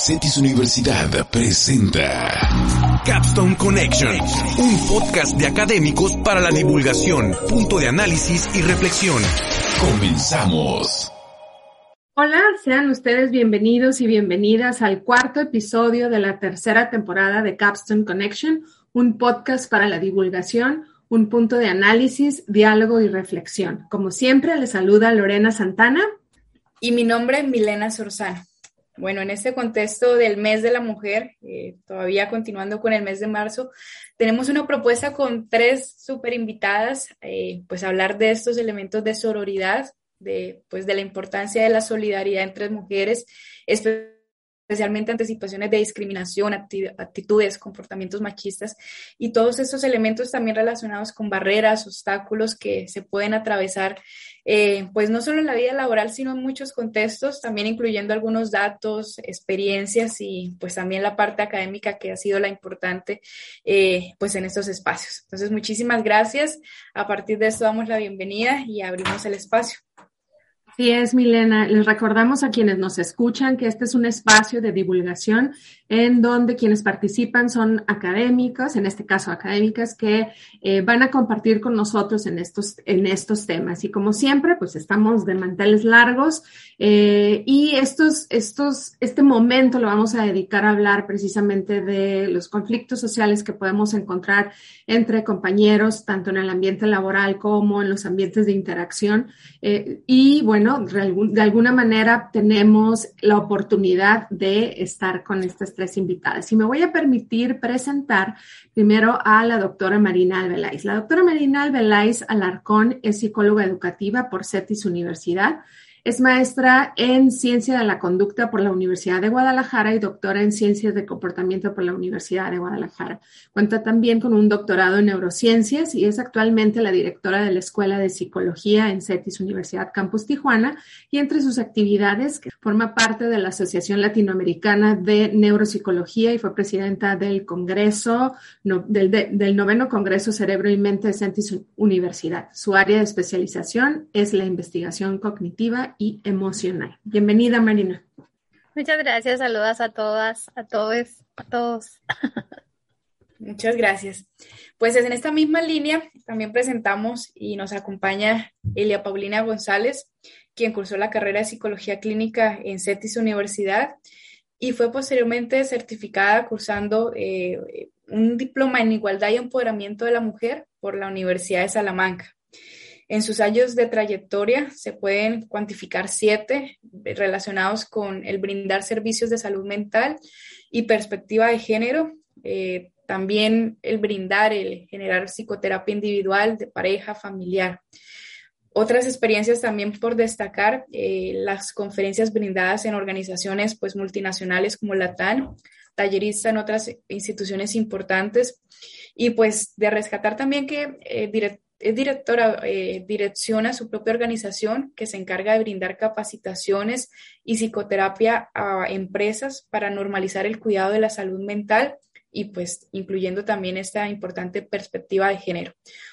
Cetis Universidad presenta Capstone Connection, un podcast de académicos para la divulgación, punto de análisis y reflexión. Comenzamos. Hola, sean ustedes bienvenidos y bienvenidas al cuarto episodio de la tercera temporada de Capstone Connection, un podcast para la divulgación, un punto de análisis, diálogo y reflexión. Como siempre, les saluda Lorena Santana. Y mi nombre es Milena Sorzano. Bueno, en este contexto del mes de la mujer, eh, todavía continuando con el mes de marzo, tenemos una propuesta con tres super invitadas, eh, pues hablar de estos elementos de sororidad, de, pues de la importancia de la solidaridad entre mujeres, ante situaciones de discriminación, actitudes, comportamientos machistas y todos estos elementos también relacionados con barreras, obstáculos que se pueden atravesar, eh, pues no solo en la vida laboral, sino en muchos contextos, también incluyendo algunos datos, experiencias y pues también la parte académica que ha sido la importante eh, pues en estos espacios. Entonces, muchísimas gracias. A partir de esto damos la bienvenida y abrimos el espacio. Así es, Milena. Les recordamos a quienes nos escuchan que este es un espacio de divulgación en donde quienes participan son académicos, en este caso académicas, que eh, van a compartir con nosotros en estos, en estos temas. Y como siempre, pues estamos de manteles largos eh, y estos, estos, este momento lo vamos a dedicar a hablar precisamente de los conflictos sociales que podemos encontrar entre compañeros, tanto en el ambiente laboral como en los ambientes de interacción. Eh, y bueno, de alguna manera tenemos la oportunidad de estar con estas tres invitadas. Y me voy a permitir presentar primero a la doctora Marina Albeláiz. La doctora Marina Albeláiz Alarcón es psicóloga educativa por CETIS Universidad. Es maestra en Ciencia de la Conducta por la Universidad de Guadalajara y doctora en Ciencias de Comportamiento por la Universidad de Guadalajara. Cuenta también con un doctorado en Neurociencias y es actualmente la directora de la Escuela de Psicología en CETIS Universidad Campus Tijuana y entre sus actividades forma parte de la Asociación Latinoamericana de Neuropsicología y fue presidenta del Congreso, del, del noveno Congreso Cerebro y Mente de CETIS Universidad. Su área de especialización es la investigación cognitiva y emocional. Bienvenida, Marina. Muchas gracias, saludos a todas, a todos, a todos. Muchas gracias. Pues en esta misma línea también presentamos y nos acompaña Elia Paulina González, quien cursó la carrera de Psicología Clínica en CETIS Universidad y fue posteriormente certificada cursando eh, un diploma en Igualdad y Empoderamiento de la Mujer por la Universidad de Salamanca. En sus años de trayectoria se pueden cuantificar siete relacionados con el brindar servicios de salud mental y perspectiva de género. Eh, también el brindar, el generar psicoterapia individual, de pareja, familiar. Otras experiencias también por destacar, eh, las conferencias brindadas en organizaciones pues, multinacionales como la TAN, tallerista en otras instituciones importantes, y pues de rescatar también que eh, es directora, eh, direcciona su propia organización que se encarga de brindar capacitaciones y psicoterapia a empresas para normalizar el cuidado de la salud mental y pues incluyendo también esta importante perspectiva de género.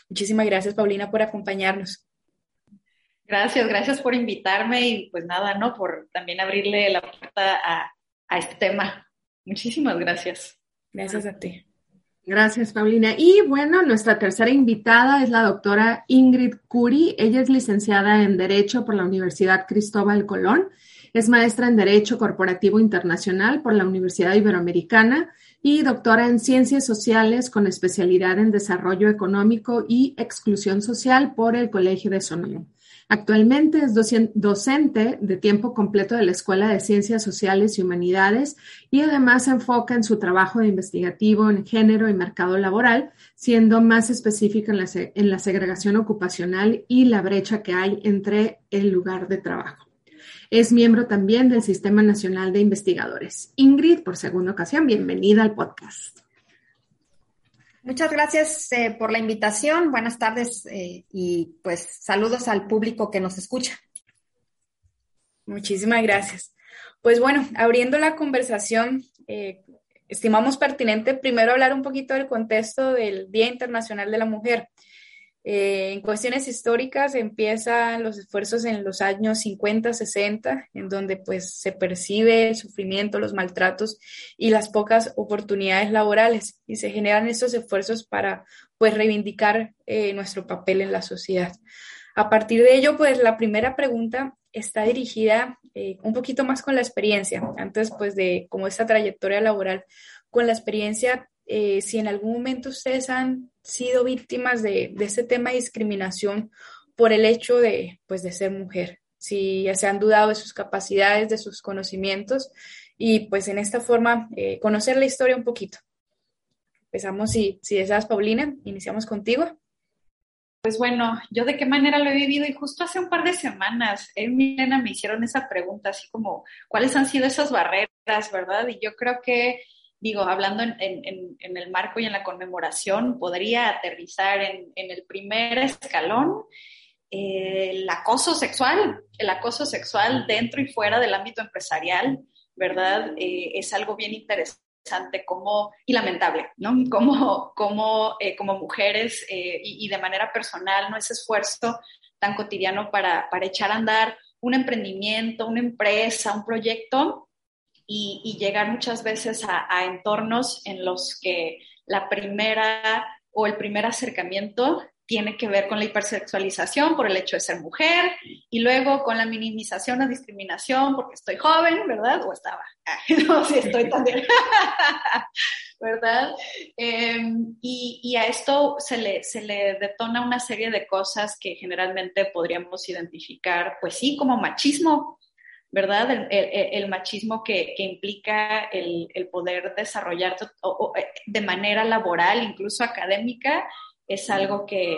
Muchísimas gracias, Paulina, por acompañarnos. Gracias, gracias por invitarme y pues nada, ¿no? Por también abrirle la puerta a, a este tema. Muchísimas gracias. Gracias a ti. Gracias, Paulina. Y bueno, nuestra tercera invitada es la doctora Ingrid Curi. Ella es licenciada en Derecho por la Universidad Cristóbal Colón. Es maestra en Derecho Corporativo Internacional por la Universidad Iberoamericana y doctora en Ciencias Sociales con especialidad en Desarrollo Económico y Exclusión Social por el Colegio de Sonora. Actualmente es docente de tiempo completo de la Escuela de Ciencias Sociales y Humanidades y además se enfoca en su trabajo de investigativo en género y mercado laboral, siendo más específica en la, en la segregación ocupacional y la brecha que hay entre el lugar de trabajo. Es miembro también del Sistema Nacional de Investigadores. Ingrid, por segunda ocasión, bienvenida al podcast. Muchas gracias eh, por la invitación. Buenas tardes eh, y pues saludos al público que nos escucha. Muchísimas gracias. Pues bueno, abriendo la conversación, eh, estimamos pertinente primero hablar un poquito del contexto del Día Internacional de la Mujer. Eh, en cuestiones históricas empiezan los esfuerzos en los años 50, 60, en donde pues se percibe el sufrimiento, los maltratos y las pocas oportunidades laborales y se generan estos esfuerzos para pues reivindicar eh, nuestro papel en la sociedad. A partir de ello, pues la primera pregunta está dirigida eh, un poquito más con la experiencia, antes pues de como esta trayectoria laboral, con la experiencia, si en algún momento ustedes han sido víctimas de, de este tema de discriminación por el hecho de, pues, de ser mujer, si se han dudado de sus capacidades, de sus conocimientos y pues en esta forma eh, conocer la historia un poquito. Empezamos, si, si deseas, Paulina, iniciamos contigo. Pues bueno, yo de qué manera lo he vivido y justo hace un par de semanas, él Milena me hicieron esa pregunta, así como, ¿cuáles han sido esas barreras, verdad? Y yo creo que digo, hablando en, el marco y en la conmemoración, podría aterrizar en, el primer escalón eh, el acoso sexual, el acoso sexual dentro y fuera del ámbito empresarial, ¿verdad? Eh, es algo bien interesante como, y lamentable, ¿no? Como, como, eh, como mujeres y, y, de manera personal, no ese esfuerzo tan cotidiano para, para echar a andar un emprendimiento, una empresa, un proyecto, y, llegar muchas veces a, entornos en los que la primera o el primer acercamiento tiene que ver con la hipersexualización por el hecho de ser mujer y luego con la minimización o discriminación porque estoy joven, ¿verdad? O estaba, no, sí estoy también, ¿verdad? Em, y, y, a esto se le, se le detona una serie de cosas que generalmente podríamos identificar, pues sí, como machismo, ¿verdad? El, machismo que, implica el, poder desarrollar eh, de manera laboral, incluso académica, es algo que,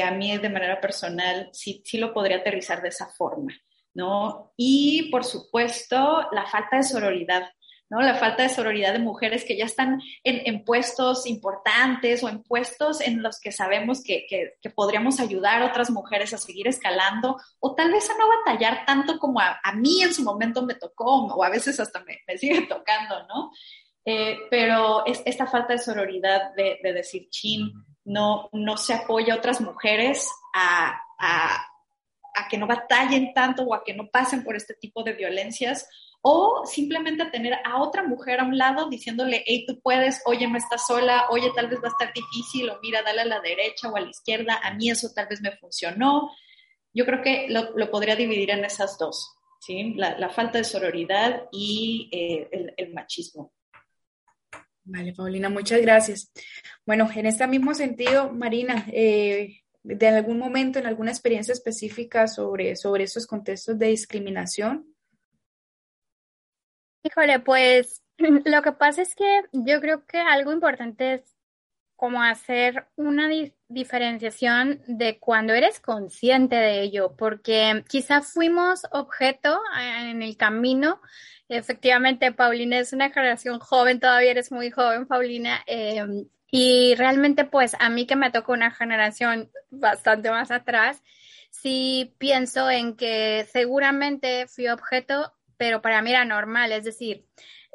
a mí de manera personal sí, sí lo podría aterrizar de esa forma, ¿no? Y por supuesto, la falta de sororidad. La falta de sororidad de mujeres que ya están en, puestos importantes o en puestos en los que sabemos que, podríamos ayudar a otras mujeres a seguir escalando o tal vez a no batallar tanto como a, mí en su momento me tocó o a veces hasta me, sigue tocando, ¿no? Eh, pero es, esta falta de sororidad de, decir, chin, no, no se apoya a otras mujeres a, a que no batallen tanto o a que no pasen por este tipo de violencias o simplemente tener a otra mujer a un lado diciéndole, hey, tú puedes, oye, no estás sola, oye, tal vez va a estar difícil, o mira, dale a la derecha o a la izquierda, a mí eso tal vez me funcionó. Yo creo que lo, podría dividir en esas dos, ¿sí? La, falta de sororidad y eh, el, machismo. Vale, Paulina, muchas gracias. Bueno, en este mismo sentido, Marina, eh, ¿de algún momento, en alguna experiencia específica sobre, sobre contextos de discriminación? Híjole, pues lo que pasa es que yo creo que algo importante es como hacer una diferenciación de cuando eres consciente de ello, porque quizá fuimos objeto eh, en el camino. Efectivamente, Paulina es una generación joven, todavía eres muy joven, Paulina, em, y realmente pues a mí que me tocó una generación bastante más atrás, sí pienso en que seguramente fui objeto pero para mí era normal, es decir,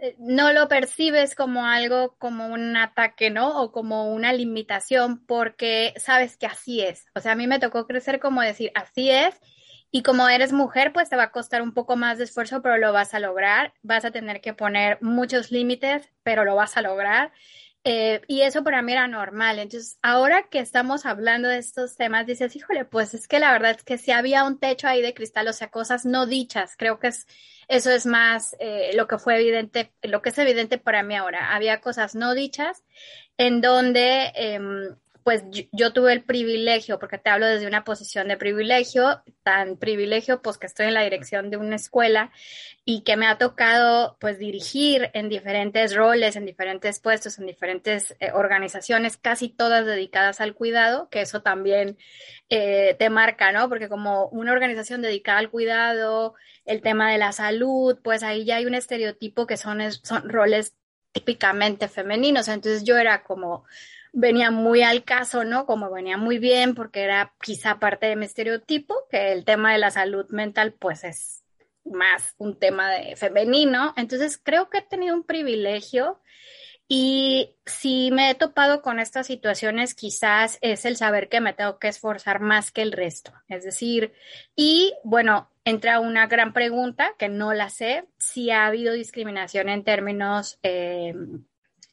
eh, no lo percibes como algo, como un ataque, ¿no? O como una limitación, porque sabes que así es. O sea, a mí me tocó crecer como decir, así es, y como eres mujer, pues te va a costar un poco más de esfuerzo, pero lo vas a lograr. Vas a tener que poner muchos límites, pero lo vas a lograr. Eh, y eso para mí era normal. Entonces, ahora que estamos hablando de estos temas, dices, híjole, pues es que la verdad es que si había un techo ahí de cristal, o sea, cosas no dichas. Creo que es, eso es más eh, lo que fue evidente, lo que es evidente para mí ahora. Había cosas no dichas en donde em, pues yo, tuve el privilegio, porque te hablo desde una posición de privilegio, tan privilegio pues que estoy en la dirección de una escuela y que me ha tocado pues dirigir en diferentes roles, en diferentes puestos, en diferentes eh, organizaciones, casi todas dedicadas al cuidado, que eso también eh, te marca, ¿no? Porque como una organización dedicada al cuidado, el tema de la salud, pues ahí ya hay un estereotipo que son, son roles típicamente femeninos, entonces yo era como venía muy al caso, ¿no? Como venía muy bien porque era quizá parte de mi estereotipo, que el tema de la salud mental pues es más un tema de femenino. Entonces creo que he tenido un privilegio Y si me he topado con estas situaciones, quizás es el saber que me tengo que esforzar más que el resto. Es decir, y bueno, entra una gran pregunta que no la sé, si ha habido discriminación en términos eh,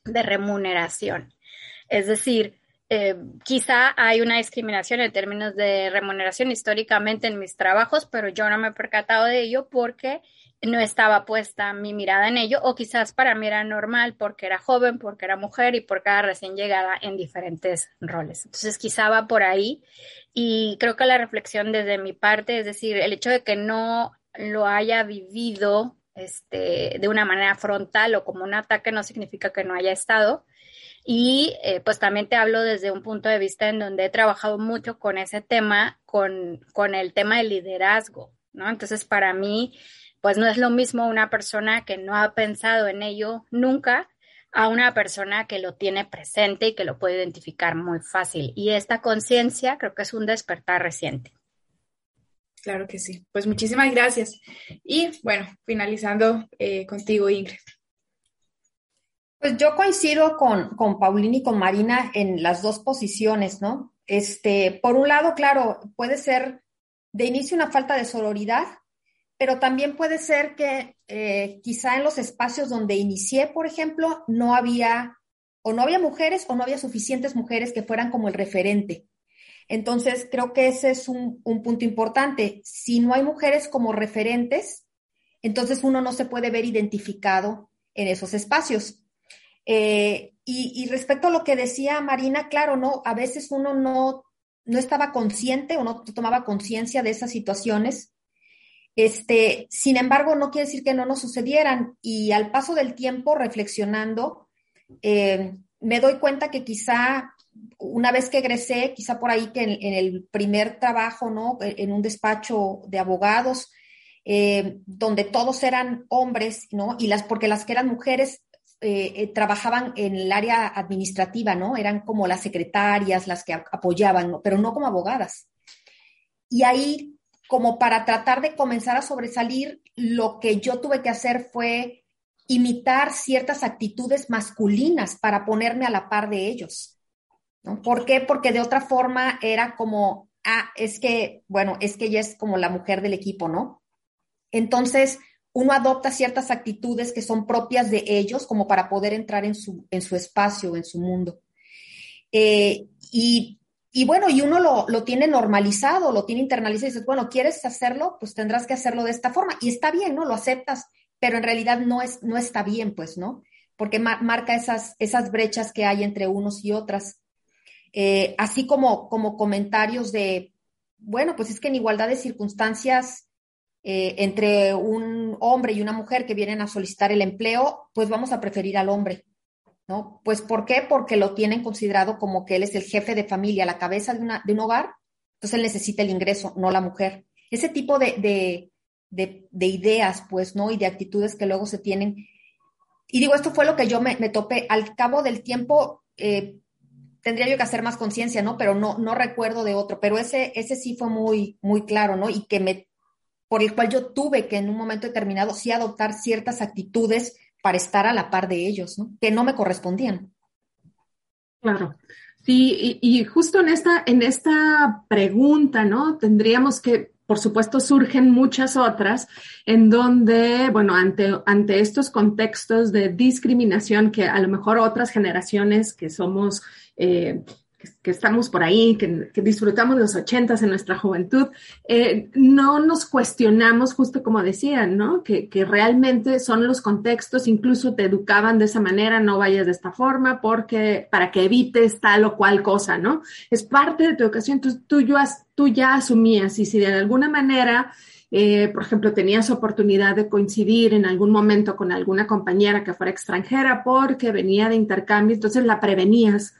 de remuneración. Es decir, eh, quizá hay una discriminación en términos de remuneración históricamente en mis trabajos, pero yo no me he percatado de ello porque no estaba puesta mi mirada en ello, o quizás para mí era normal porque era joven, porque era mujer y porque era recién llegada en diferentes roles. Entonces, quizá va por ahí. Y creo que la reflexión desde mi parte, es decir, el hecho de que no lo haya vivido este, de una manera frontal o como un ataque no significa que no haya estado. Y eh, pues también te hablo desde un punto de vista en donde he trabajado mucho con ese tema, con, con el tema del liderazgo, ¿no? Entonces, para mí, pues no es lo mismo una persona que no ha pensado en ello nunca a una persona que lo tiene presente y que lo puede identificar muy fácil. Y esta conciencia creo que es un despertar reciente. Claro que sí. Pues muchísimas gracias. Y bueno, finalizando eh, contigo, Ingrid. Pues yo coincido con, con Paulina y con Marina en las dos posiciones, ¿no? Este, por un lado, claro, puede ser de inicio una falta de sororidad, pero también puede ser que eh, quizá en los espacios donde inicié, por ejemplo, no había o no había mujeres o no había suficientes mujeres que fueran como el referente. Entonces, creo que ese es un, punto importante. Si no hay mujeres como referentes, entonces uno no se puede ver identificado en esos espacios. Eh, y, respecto a lo que decía Marina, claro, no, a veces uno no, no estaba consciente o no tomaba conciencia de esas situaciones este, sin embargo, no quiere decir que no nos sucedieran y al paso del tiempo, reflexionando, eh, me doy cuenta que quizá una vez que egresé, quizá por ahí que en, el primer trabajo, ¿no? En un despacho de abogados, eh, donde todos eran hombres, ¿no? Y las, porque las que eran mujeres eh, trabajaban en el área administrativa, ¿no? Eran como las secretarias, las que apoyaban, pero no como abogadas. Y ahí como para tratar de comenzar a sobresalir, lo que yo tuve que hacer fue imitar ciertas actitudes masculinas para ponerme a la par de ellos. ¿no? ¿Por qué? Porque de otra forma era como, ah, es que, bueno, es que ella es como la mujer del equipo, ¿no? Entonces, uno adopta ciertas actitudes que son propias de ellos como para poder entrar en su, en su espacio, en su mundo. Eh, y bueno, y uno lo, tiene normalizado, lo tiene internalizado y dices, bueno, ¿quieres hacerlo? Pues tendrás que hacerlo de esta forma. Y está bien, ¿no? Lo aceptas, pero en realidad no, es, no está bien, pues, ¿no? Porque marca esas, esas brechas que hay entre unos y otras. Eh, así como, como comentarios de, bueno, pues es que en igualdad de circunstancias eh, entre un hombre y una mujer que vienen a solicitar el empleo, pues vamos a preferir al hombre. ¿no? Pues ¿por qué? Porque lo tienen considerado como que él es el jefe de familia, la cabeza de, una, de un hogar, entonces él necesita el ingreso, no la mujer. Ese tipo de, ideas, pues, ¿no? Y de actitudes que luego se tienen. Y digo, esto fue lo que yo me, me topé. Al cabo del tiempo, eh, tendría yo que hacer más conciencia, ¿no? Pero no, no recuerdo de otro. Pero ese, ese sí fue muy, muy claro, ¿no? Y que me, por el cual yo tuve que en un momento determinado sí adoptar ciertas actitudes para estar a la par de ellos, ¿no? que no me correspondían. Claro. Sí, y, justo en esta, en esta pregunta, ¿no? Tendríamos que, por supuesto, surgen muchas otras en donde, bueno, ante, ante estos contextos de discriminación que a lo mejor otras generaciones que somos eh, que estamos por ahí, que, disfrutamos de los ochentas en nuestra juventud, eh, no nos cuestionamos, justo como decían, ¿no? Que, realmente son los contextos, incluso te educaban de esa manera, no vayas de esta forma, porque para que evites tal o cual cosa, ¿no? Es parte de tu educación, tú, tú, tú ya asumías y si de alguna manera... Eh, por ejemplo, tenías oportunidad de coincidir en algún momento con alguna compañera que fuera extranjera porque venía de intercambio, entonces la prevenías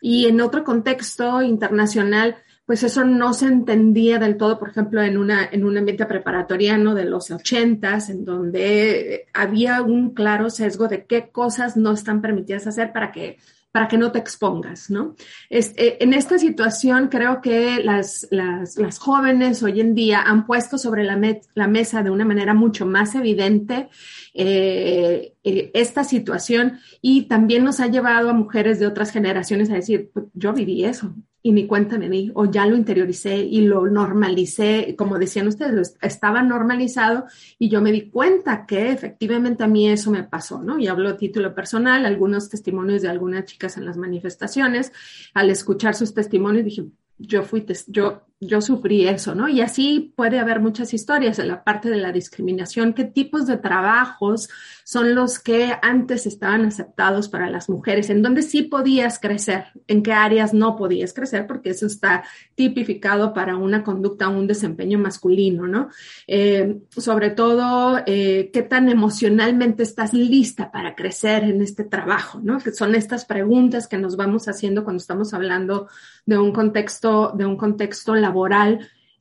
y en otro contexto internacional, pues eso no se entendía del todo, por ejemplo, en, una, en un ambiente preparatoriano de los ochentas, en donde había un claro sesgo de qué cosas no están permitidas hacer para que para que no te expongas, ¿no? Eh, en esta situación creo que las, las, las, jóvenes hoy en día han puesto sobre la, la mesa de una manera mucho más evidente eh, eh, esta situación y también nos ha llevado a mujeres de otras generaciones a decir, pues, yo viví eso, y ni cuenta me di, o ya lo interioricé y lo normalicé, como decían ustedes, estaba normalizado y yo me di cuenta que efectivamente a mí eso me pasó, ¿no? Y hablo a título personal, algunos testimonios de algunas chicas en las manifestaciones, al escuchar sus testimonios dije, yo fui, yo, yo sufrí eso, ¿no? Y así puede haber muchas historias en la parte de la discriminación, qué tipos de trabajos son los que antes estaban aceptados para las mujeres, en dónde sí podías crecer, en qué áreas no podías crecer, porque eso está tipificado para una conducta, un desempeño masculino, ¿no? Eh, sobre todo, eh, qué tan emocionalmente estás lista para crecer en este trabajo, ¿no? Que son estas preguntas que nos vamos haciendo cuando estamos hablando de un contexto, de un contexto laboral.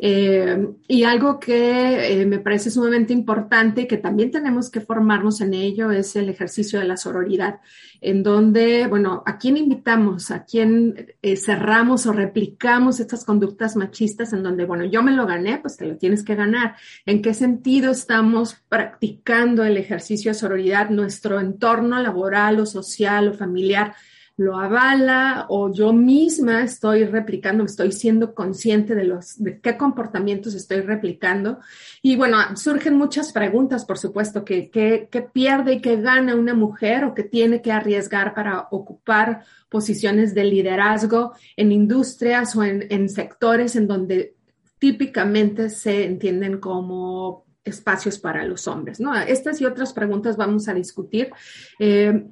Eh, y algo que eh, me parece sumamente importante y que también tenemos que formarnos en ello es el ejercicio de la sororidad, en donde, bueno, ¿a quién invitamos? ¿A quién eh, cerramos o replicamos estas conductas machistas en donde, bueno, yo me lo gané, pues te lo tienes que ganar? ¿En qué sentido estamos practicando el ejercicio de sororidad? Nuestro entorno laboral o social o familiar lo avala o yo misma estoy replicando, estoy siendo consciente de los de qué comportamientos estoy replicando. Y bueno, surgen muchas preguntas, por supuesto, que, pierde y que gana una mujer o que tiene que arriesgar para ocupar posiciones de liderazgo en industrias o en, sectores en donde típicamente se entienden como espacios para los hombres, ¿no? Estas y otras preguntas vamos a discutir. Eh,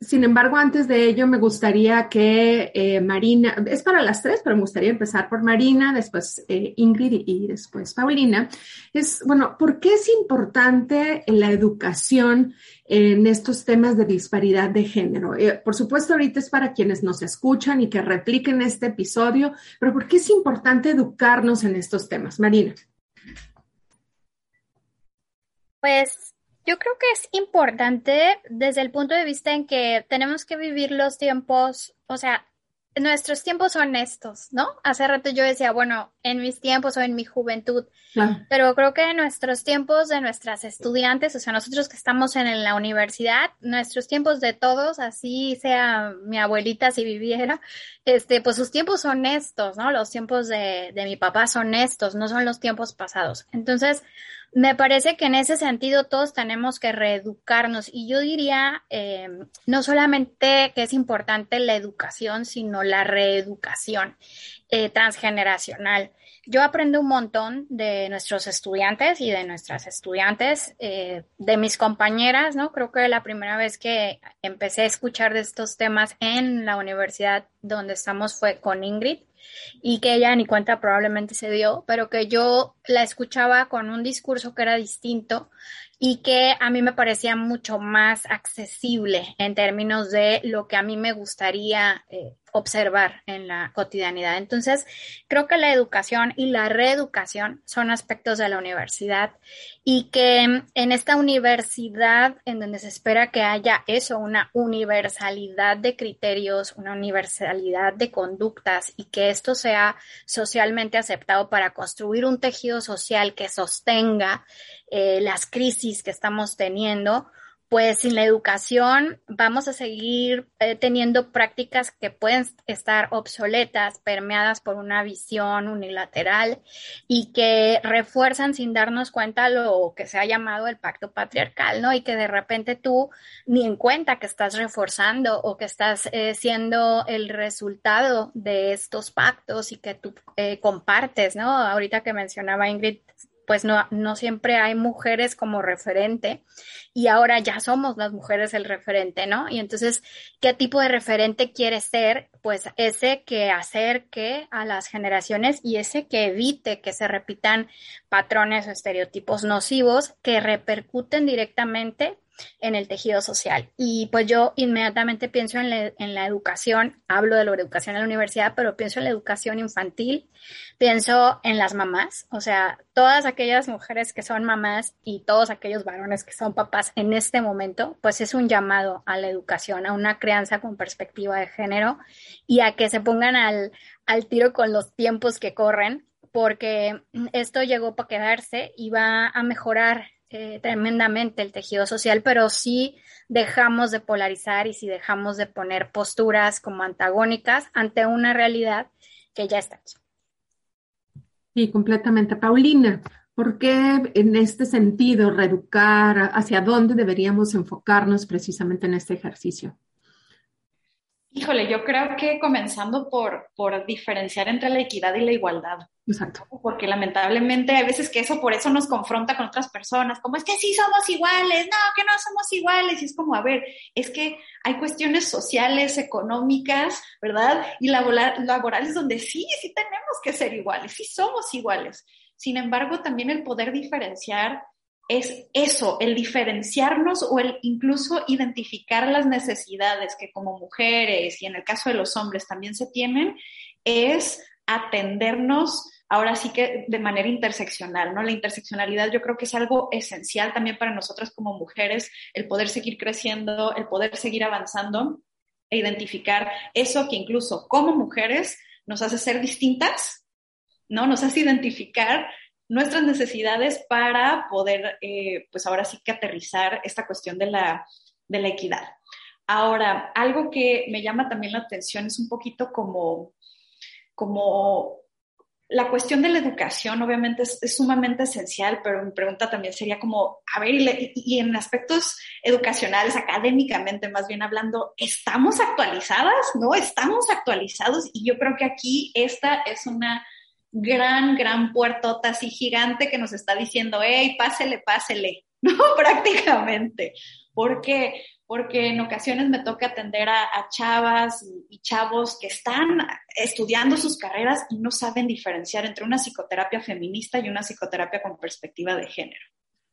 sin embargo, antes de ello, me gustaría que eh, Marina, es para las tres, pero me gustaría empezar por Marina, después eh, Ingrid y después Paulina. Es, bueno, ¿por qué es importante la educación en estos temas de disparidad de género? Eh, por supuesto, ahorita es para quienes nos escuchan y que repliquen este episodio, pero ¿por qué es importante educarnos en estos temas? Marina. Pues yo creo que es importante desde el punto de vista en que tenemos que vivir los tiempos, o sea, nuestros tiempos son estos, ¿no? Hace rato yo decía, bueno, en mis tiempos o en mi juventud, pero creo que en nuestros tiempos de nuestras estudiantes, o sea, nosotros que estamos en, la universidad, nuestros tiempos de todos, así sea mi abuelita si viviera, este, pues sus tiempos son estos, ¿no? Los tiempos de, de mi papá son estos, no son los tiempos pasados. Entonces, me parece que en ese sentido todos tenemos que reeducarnos y yo diría eh, no solamente que es importante la educación, sino la reeducación eh, transgeneracional. Yo aprendo un montón de nuestros estudiantes y de nuestras estudiantes, eh, de mis compañeras, ¿no? Creo que la primera vez que empecé a escuchar de estos temas en la universidad donde estamos fue con Ingrid y que ella ni cuenta probablemente se dio, pero que yo la escuchaba con un discurso que era distinto y que a mí me parecía mucho más accesible en términos de lo que a mí me gustaría eh, observar en la cotidianidad. Entonces, creo que la educación y la reeducación son aspectos de la universidad y que en esta universidad en donde se espera que haya eso, una universalidad de criterios, una universalidad de conductas y que esto sea socialmente aceptado para construir un tejido social que sostenga eh, las crisis que estamos teniendo, pues sin la educación vamos a seguir eh, teniendo prácticas que pueden estar obsoletas, permeadas por una visión unilateral y que refuerzan sin darnos cuenta lo que se ha llamado el pacto patriarcal, ¿no? Y que de repente tú ni en cuenta que estás reforzando o que estás eh, siendo el resultado de estos pactos y que tú compartes, ¿no? Ahorita que mencionaba Ingrid pues no, no siempre hay mujeres como referente y ahora ya somos las mujeres el referente, ¿no? Y entonces, ¿qué tipo de referente quiere ser? Pues ese que acerque a las generaciones y ese que evite que se repitan patrones o estereotipos nocivos que repercuten directamente en el tejido social. Y pues yo inmediatamente pienso en la, educación, hablo de la educación en la universidad, pero pienso en la educación infantil, pienso en las mamás, o sea, todas aquellas mujeres que son mamás y todos aquellos varones que son papás en este momento, pues es un llamado a la educación, a una crianza con perspectiva de género y a que se pongan al, al tiro con los tiempos que corren, porque esto llegó para quedarse y va a mejorar eh, tremendamente el tejido social, pero sí dejamos de polarizar y si dejamos de poner posturas como antagónicas ante una realidad que ya está aquí. Sí, completamente. Paulina, ¿por qué en este sentido reeducar? ¿Hacia dónde deberíamos enfocarnos precisamente en este ejercicio? Híjole, yo creo que comenzando por, por diferenciar entre la equidad y la igualdad. Exacto. Porque lamentablemente hay veces que eso por eso nos confronta con otras personas, como es que sí somos iguales, no, que no somos iguales. Y es como, a ver, es que hay cuestiones sociales, económicas, ¿verdad? Y laborales donde sí, sí tenemos que ser iguales, sí somos iguales. Sin embargo, también el poder diferenciar es eso, el diferenciarnos o el incluso identificar las necesidades que como mujeres y en el caso de los hombres también se tienen, es atendernos ahora sí que de manera interseccional, ¿no? La interseccionalidad yo creo que es algo esencial también para nosotras como mujeres, el poder seguir creciendo, el poder seguir avanzando e identificar eso que incluso como mujeres nos hace ser distintas, ¿no? Nos hace identificar nuestras necesidades para poder, eh, pues ahora sí que aterrizar esta cuestión de la, de la equidad. Ahora, algo que me llama también la atención es un poquito como, como la cuestión de la educación, obviamente es, sumamente esencial, pero mi pregunta también sería como, a ver, y, y, en aspectos educacionales, académicamente más bien hablando, ¿estamos actualizadas? ¿No? ¿Estamos actualizados? Y yo creo que aquí esta es una gran, gran puertota así gigante que nos está diciendo, hey, pásele, pásele, ¿no? Prácticamente. ¿Por qué? Porque en ocasiones me toca atender a, chavas y, chavos que están estudiando sus carreras y no saben diferenciar entre una psicoterapia feminista y una psicoterapia con perspectiva de género,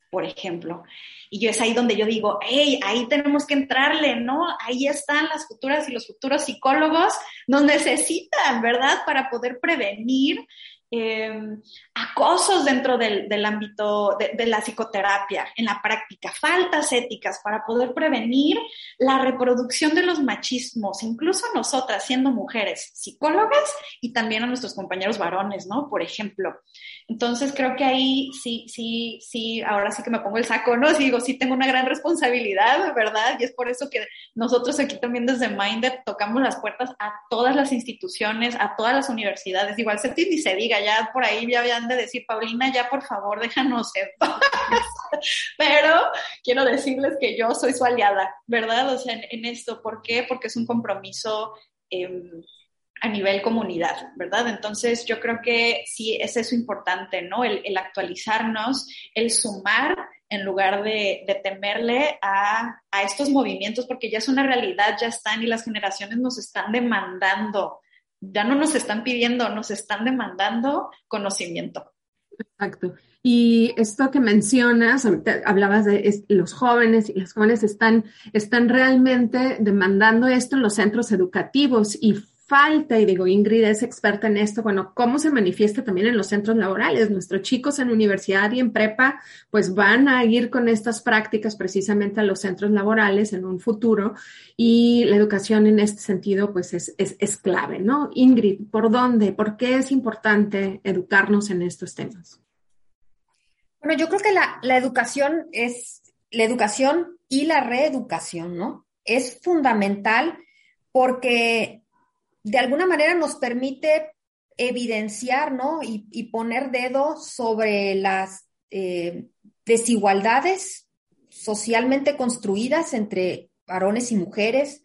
por ejemplo. Y yo es ahí donde yo digo, hey, ahí tenemos que entrarle, ¿no? Ahí están las futuras y los futuros psicólogos, nos necesitan, ¿verdad? Para poder prevenir eh, acosos dentro del, del ámbito de, la psicoterapia, en la práctica, faltas éticas para poder prevenir la reproducción de los machismos, incluso nosotras siendo mujeres psicólogas y también a nuestros compañeros varones, ¿no? Por ejemplo. Entonces creo que ahí sí, sí, sí, ahora sí que me pongo el saco, ¿no? Sí, digo, sí tengo una gran responsabilidad, ¿verdad? Y es por eso que nosotros aquí también desde Minded tocamos las puertas a todas las instituciones, a todas las universidades, igual se ni se diga, ya por ahí ya habían de decir, Paulina, ya por favor, déjanos en paz. Pero quiero decirles que yo soy su aliada, ¿verdad? O sea, en, esto, ¿por qué? Porque es un compromiso eh, a nivel comunidad, ¿verdad? Entonces yo creo que sí es eso importante, ¿no? El, el actualizarnos, el sumar en lugar de, de temerle a, a, estos movimientos, porque ya es una realidad, ya están y las generaciones nos están demandando, ya no nos están pidiendo, nos están demandando conocimiento. Exacto. Y esto que mencionas, hablabas de los jóvenes y las jóvenes están, están realmente demandando esto en los centros educativos y falta, y digo, Ingrid es experta en esto, bueno, cómo se manifiesta también en los centros laborales. Nuestros chicos en universidad y en prepa, pues van a ir con estas prácticas precisamente a los centros laborales en un futuro y la educación en este sentido, pues es, es, clave, ¿no? Ingrid, ¿por dónde? ¿Por qué es importante educarnos en estos temas? Bueno, yo creo que la, la educación es, la educación y la reeducación, ¿no? Es fundamental porque de alguna manera nos permite evidenciar, ¿no? Y, poner dedo sobre las eh, desigualdades socialmente construidas entre varones y mujeres,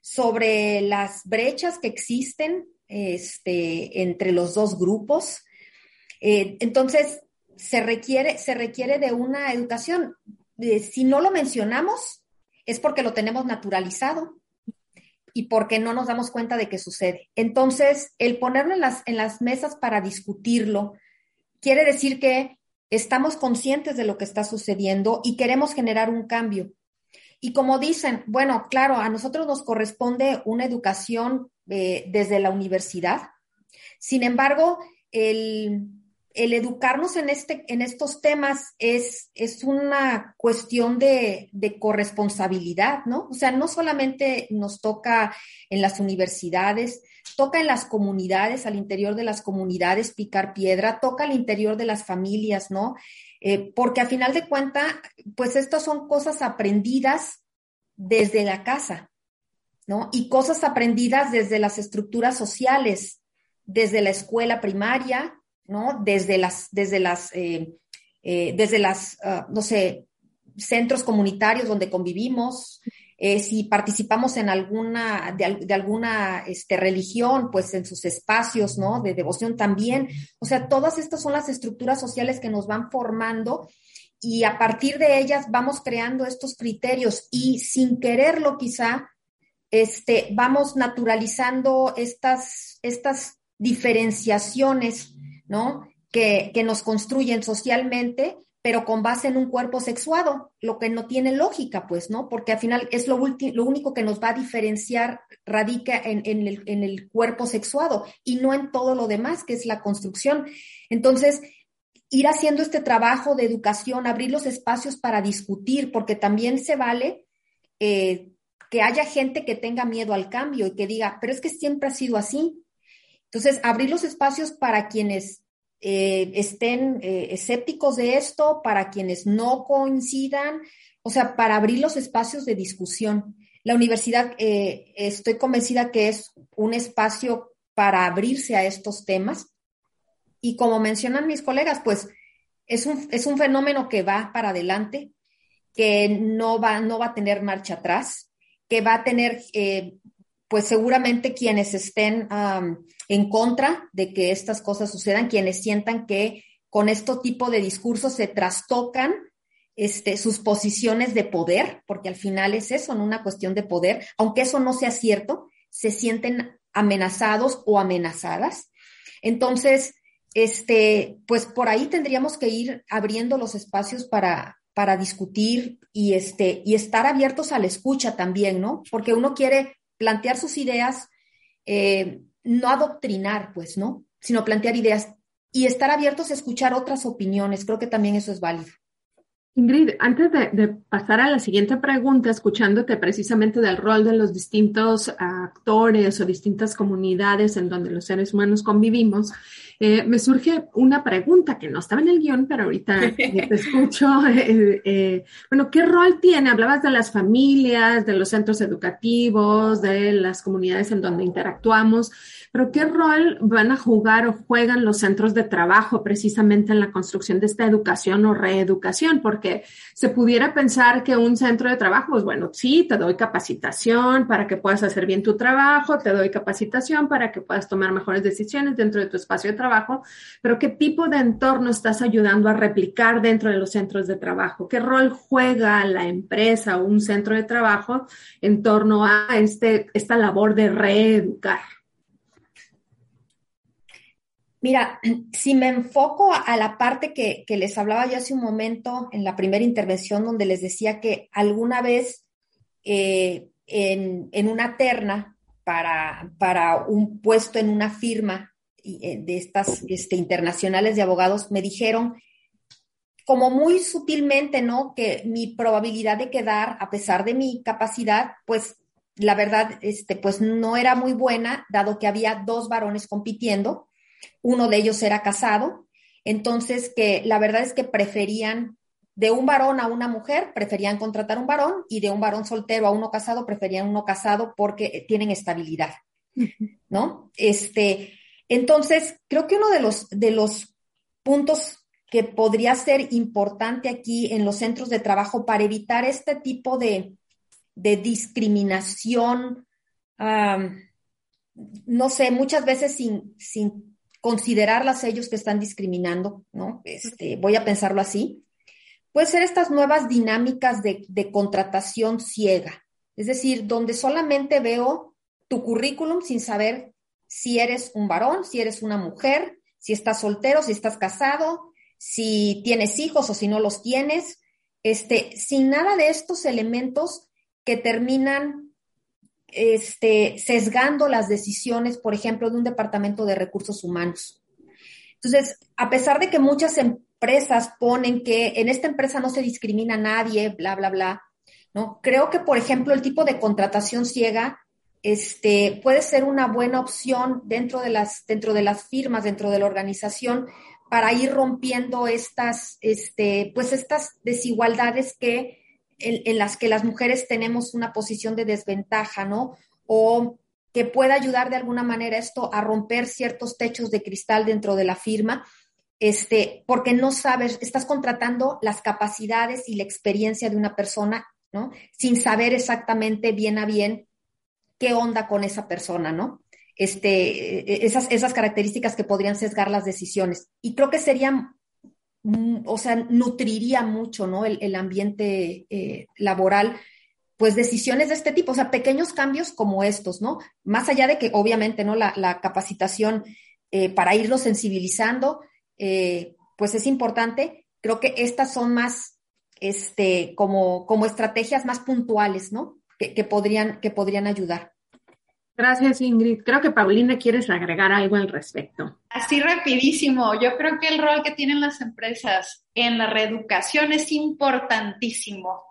sobre las brechas que existen este, entre los dos grupos. Eh, entonces, se requiere, se requiere de una educación. Eh, si no lo mencionamos, es porque lo tenemos naturalizado y porque no nos damos cuenta de que sucede. Entonces, el ponerlo en las, en las mesas para discutirlo quiere decir que estamos conscientes de lo que está sucediendo y queremos generar un cambio. Y como dicen, bueno, claro, a nosotros nos corresponde una educación eh, desde la universidad. Sin embargo, el, el educarnos en, este, en estos temas es, es una cuestión de, de, corresponsabilidad, ¿no? O sea, no solamente nos toca en las universidades, toca en las comunidades, al interior de las comunidades picar piedra, toca al interior de las familias, ¿no? Eh, porque a final de cuentas, pues estas son cosas aprendidas desde la casa, ¿no? Y cosas aprendidas desde las estructuras sociales, desde la escuela primaria, Desde las, desde las, eh, eh, desde las, uh, no sé, centros comunitarios donde convivimos, eh, si participamos en alguna, de, de, alguna este, religión, pues en sus espacios, ¿no? De devoción también. O sea, todas estas son las estructuras sociales que nos van formando y a partir de ellas vamos creando estos criterios y sin quererlo quizá, este, vamos naturalizando estas, estas diferenciaciones ¿no? Que, que nos construyen socialmente, pero con base en un cuerpo sexuado, lo que no tiene lógica, pues, ¿no? Porque al final es lo, lo único que nos va a diferenciar, radica en, en, el, en, el, cuerpo sexuado y no en todo lo demás, que es la construcción. Entonces, ir haciendo este trabajo de educación, abrir los espacios para discutir, porque también se vale eh, que haya gente que tenga miedo al cambio y que diga, pero es que siempre ha sido así, entonces, abrir los espacios para quienes eh, estén eh, escépticos de esto, para quienes no coincidan, o sea, para abrir los espacios de discusión. La universidad, eh, estoy convencida que es un espacio para abrirse a estos temas. Y como mencionan mis colegas, pues es un, es un fenómeno que va para adelante, que no va, no va a tener marcha atrás, que va a tener pues seguramente quienes estén en contra de que estas cosas sucedan, quienes sientan que con este tipo de discursos se trastocan este, sus posiciones de poder, porque al final es eso, ¿no? una cuestión de poder, aunque eso no sea cierto, se sienten amenazados o amenazadas. Entonces, este, pues por ahí tendríamos que ir abriendo los espacios para, para discutir y, este, y estar abiertos a la escucha también, ¿no? Porque uno quiere plantear sus ideas, eh, no adoctrinar, pues, ¿no? Sino plantear ideas y estar abiertos a escuchar otras opiniones. Creo que también eso es válido. Ingrid, antes de, de, pasar a la siguiente pregunta, escuchándote precisamente del rol de los distintos actores o distintas comunidades en donde los seres humanos convivimos, eh, me surge una pregunta que no estaba en el guion, pero ahorita te escucho. Eh, eh, bueno, ¿qué rol tiene? Hablabas de las familias, de los centros educativos, de las comunidades en donde interactuamos, pero ¿qué rol van a jugar o juegan los centros de trabajo precisamente en la construcción de esta educación o reeducación? Porque se pudiera pensar que un centro de trabajo, pues bueno, sí, te doy capacitación para que puedas hacer bien tu trabajo, te doy capacitación para que puedas tomar mejores decisiones dentro de tu espacio de trabajo pero qué tipo de entorno estás ayudando a replicar dentro de los centros de trabajo, qué rol juega la empresa o un centro de trabajo en torno a este, esta labor de reeducar. Mira, si me enfoco a la parte que, les hablaba yo hace un momento en la primera intervención, donde les decía que alguna vez eh, en, en, una terna para, para un puesto en una firma eh, de estas este, internacionales de abogados me dijeron, como muy sutilmente, ¿no? Que mi probabilidad de quedar, a pesar de mi capacidad, pues la verdad, este, pues no era muy buena, dado que había dos varones compitiendo, uno de ellos era casado, entonces que la verdad es que preferían de un varón a una mujer, preferían contratar un varón y de un varón soltero a uno casado, preferían uno casado porque tienen estabilidad, ¿no? Este, entonces, creo que uno de los, de los puntos que podría ser importante aquí en los centros de trabajo para evitar este tipo de, de discriminación, um, no sé, muchas veces sin, sin considerarlas ellos que están discriminando, ¿no? Este, voy a pensarlo así. Puede ser estas nuevas dinámicas de, de contratación ciega, es decir, donde solamente veo tu currículum sin saber si eres un varón, si eres una mujer, si estás soltero, si estás casado, si tienes hijos o si no los tienes. Este, sin nada de estos elementos que terminan este, sesgando las decisiones, por ejemplo, de un departamento de recursos humanos. Entonces, a pesar de que muchas empresas ponen que en esta empresa no se discrimina a nadie, bla, bla, bla, ¿no? Creo que, por ejemplo, el tipo de contratación ciega este, puede ser una buena opción dentro de, las, dentro de las firmas, dentro de la organización, para ir rompiendo estas, este, pues estas desigualdades que, en, las que las mujeres tenemos una posición de desventaja, ¿no? O que pueda ayudar de alguna manera esto a romper ciertos techos de cristal dentro de la firma, este, porque no sabes, estás contratando las capacidades y la experiencia de una persona, ¿no? Sin saber exactamente bien a bien qué onda con esa persona, ¿no? Este, esas, esas características que podrían sesgar las decisiones. Y creo que sería, o sea, nutriría mucho, ¿no? El, el ambiente eh, laboral, pues decisiones de este tipo, o sea, pequeños cambios como estos, ¿no? Más allá de que obviamente, ¿no? La, la capacitación eh, para irlo sensibilizando, eh, pues es importante. Creo que estas son más, este, como, como estrategias más puntuales, ¿no? que, podrían, que podrían ayudar. Gracias, Ingrid. Creo que Paulina quieres agregar algo al respecto. Así rapidísimo. Yo creo que el rol que tienen las empresas en la reeducación es importantísimo.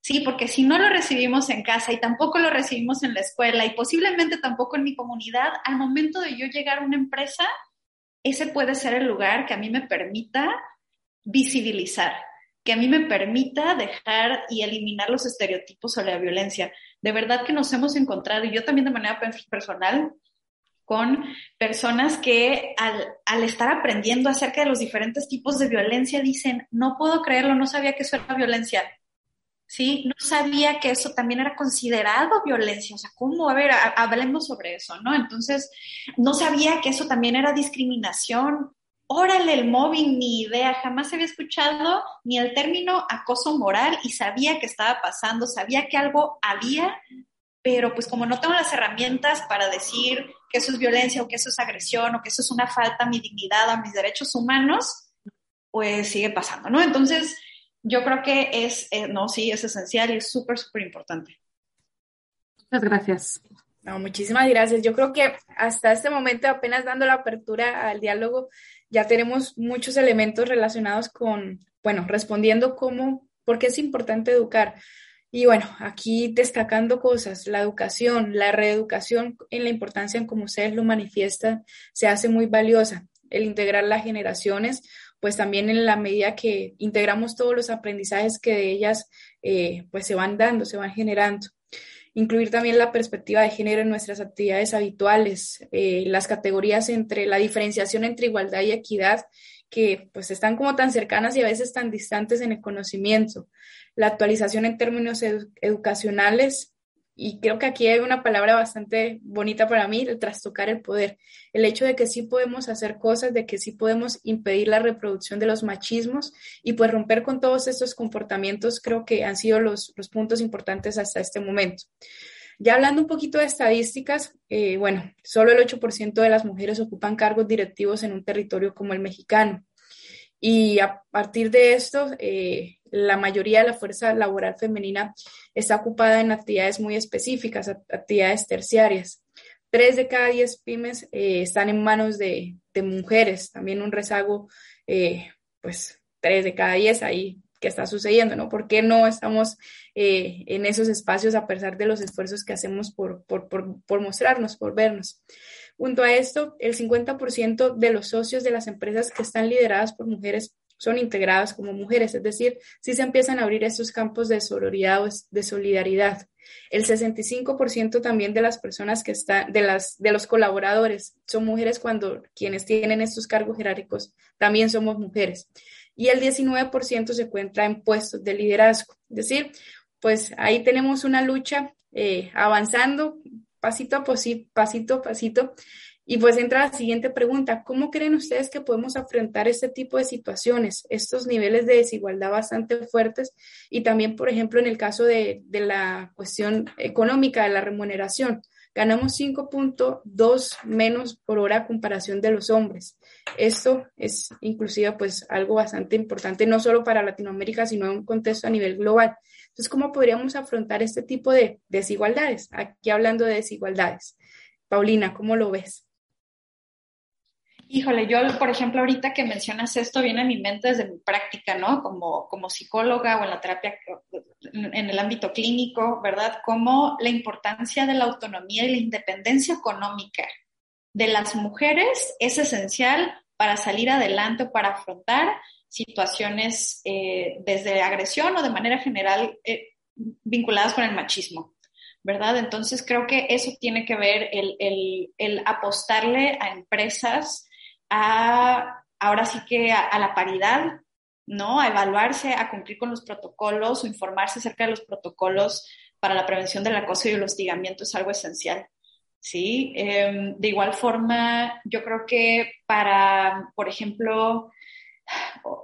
Sí, porque si no lo recibimos en casa y tampoco lo recibimos en la escuela y posiblemente tampoco en mi comunidad, al momento de yo llegar a una empresa, ese puede ser el lugar que a mí me permita visibilizar, que a mí me permita dejar y eliminar los estereotipos sobre la violencia. De verdad que nos hemos encontrado, y yo también de manera personal, con personas que al, al, estar aprendiendo acerca de los diferentes tipos de violencia dicen, no puedo creerlo, no sabía que eso era violencia. Sí, no sabía que eso también era considerado violencia. O sea, ¿cómo? A ver, hablemos sobre eso, ¿no? Entonces, no sabía que eso también era discriminación órale el mobbing, ni idea, jamás había escuchado ni el término acoso moral y sabía que estaba pasando, sabía que algo había, pero pues como no tengo las herramientas para decir que eso es violencia o que eso es agresión o que eso es una falta a mi dignidad, a mis derechos humanos, pues sigue pasando, ¿no? Entonces, yo creo que es, eh, no, sí, es esencial y es súper, súper importante. Muchas gracias. No, muchísimas gracias. Yo creo que hasta este momento, apenas dando la apertura al diálogo, ya tenemos muchos elementos relacionados con, bueno, respondiendo cómo, por qué es importante educar. Y bueno, aquí destacando cosas, la educación, la reeducación en la importancia en cómo ustedes lo manifiestan, se hace muy valiosa. El integrar las generaciones, pues también en la medida que integramos todos los aprendizajes que de ellas eh, pues se van dando, se van generando incluir también la perspectiva de género en nuestras actividades habituales, eh, las categorías entre la diferenciación entre igualdad y equidad, que pues están como tan cercanas y a veces tan distantes en el conocimiento, la actualización en términos educacionales y creo que aquí hay una palabra bastante bonita para mí, el trastocar el poder. El hecho de que sí podemos hacer cosas, de que sí podemos impedir la reproducción de los machismos y pues romper con todos estos comportamientos, creo que han sido los, los puntos importantes hasta este momento. Ya hablando un poquito de estadísticas, eh, bueno, solo el 8% de las mujeres ocupan cargos directivos en un territorio como el mexicano. Y a partir de esto, eh, la mayoría de la fuerza laboral femenina está ocupada en actividades muy específicas, actividades terciarias. Tres de cada diez pymes eh, están en manos de, mujeres, también un rezago, eh, pues tres de cada diez ahí que está sucediendo, ¿no? ¿Por qué no estamos en esos espacios a pesar de los esfuerzos que hacemos por, por, por mostrarnos, por vernos? Junto a esto, el 50% de los socios de las empresas que están lideradas por mujeres son integradas como mujeres, es decir, si se empiezan a abrir estos campos de solidaridad. El 65% también de las personas que están, de los colaboradores, son mujeres cuando quienes tienen estos cargos jerárquicos también somos mujeres. Y el 19% se encuentra en puestos de liderazgo. Es decir, pues ahí tenemos una lucha eh, avanzando pasito a pasito pasito. Y pues entra la siguiente pregunta, ¿cómo creen ustedes que podemos afrontar este tipo de situaciones, estos niveles de desigualdad bastante fuertes y también, por ejemplo, en el caso de, de la cuestión económica, de la remuneración? ganamos 5.2 menos por hora a comparación de los hombres. Esto es inclusive pues algo bastante importante, no solo para Latinoamérica, sino en un contexto a nivel global. Entonces, ¿cómo podríamos afrontar este tipo de desigualdades? Aquí hablando de desigualdades. Paulina, ¿cómo lo ves? Híjole, yo, por ejemplo, ahorita que mencionas esto, viene a mi mente desde mi práctica, ¿no? Como, como psicóloga o en la terapia, en el ámbito clínico, ¿verdad? Como la importancia de la autonomía y la independencia económica de las mujeres es esencial para salir adelante para afrontar situaciones eh, desde agresión o de manera general eh, vinculadas con el machismo, ¿verdad? Entonces creo que eso tiene que ver el, apostarle a empresas ahora sí que a, la paridad, ¿no? A evaluarse, a cumplir con los protocolos o informarse acerca de los protocolos para la prevención del acoso y el hostigamiento es algo esencial. ¿sí? Em, de igual forma, yo creo que para, por ejemplo,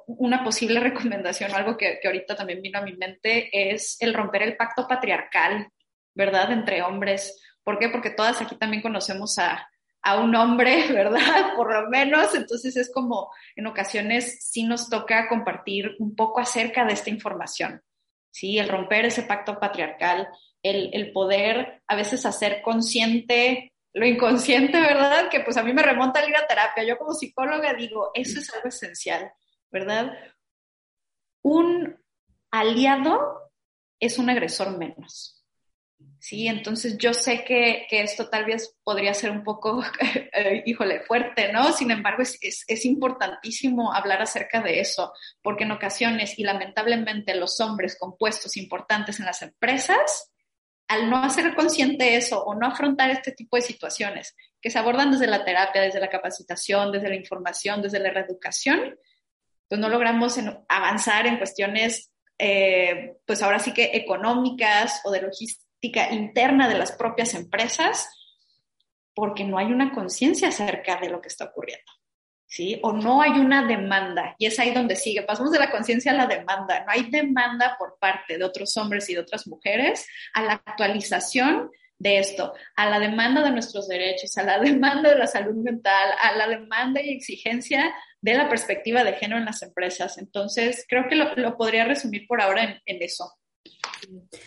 una posible recomendación, algo que, que, ahorita también vino a mi mente, es el romper el pacto patriarcal, ¿verdad? Entre hombres. ¿Por qué? Porque todas aquí también conocemos a, a un hombre, ¿verdad? Por lo menos. Entonces es como en ocasiones sí nos toca compartir un poco acerca de esta información, ¿sí? El romper ese pacto patriarcal, el, el poder a veces hacer consciente lo inconsciente, ¿verdad? Que pues a mí me remonta a ir a terapia. Yo como psicóloga digo, eso es algo esencial, ¿verdad? Un aliado es un agresor menos. ¿sí? Entonces yo sé que, esto tal vez podría ser un poco, eh, híjole, fuerte, ¿no? Sin embargo, es, es, importantísimo hablar acerca de eso, porque en ocasiones, y lamentablemente los hombres con puestos importantes en las empresas, al no hacer consciente eso o no afrontar este tipo de situaciones que se abordan desde la terapia, desde la capacitación, desde la información, desde la reeducación, pues no logramos avanzar en cuestiones, eh, pues ahora sí que económicas o de logística interna de las propias empresas porque no hay una conciencia acerca de lo que está ocurriendo. ¿Sí? O no hay una demanda, y es ahí donde sigue. Pasamos de la conciencia a la demanda. No hay demanda por parte de otros hombres y de otras mujeres a la actualización de esto, a la demanda de nuestros derechos, a la demanda de la salud mental, a la demanda y exigencia de la perspectiva de género en las empresas. Entonces, creo que lo, podría resumir por ahora en eso.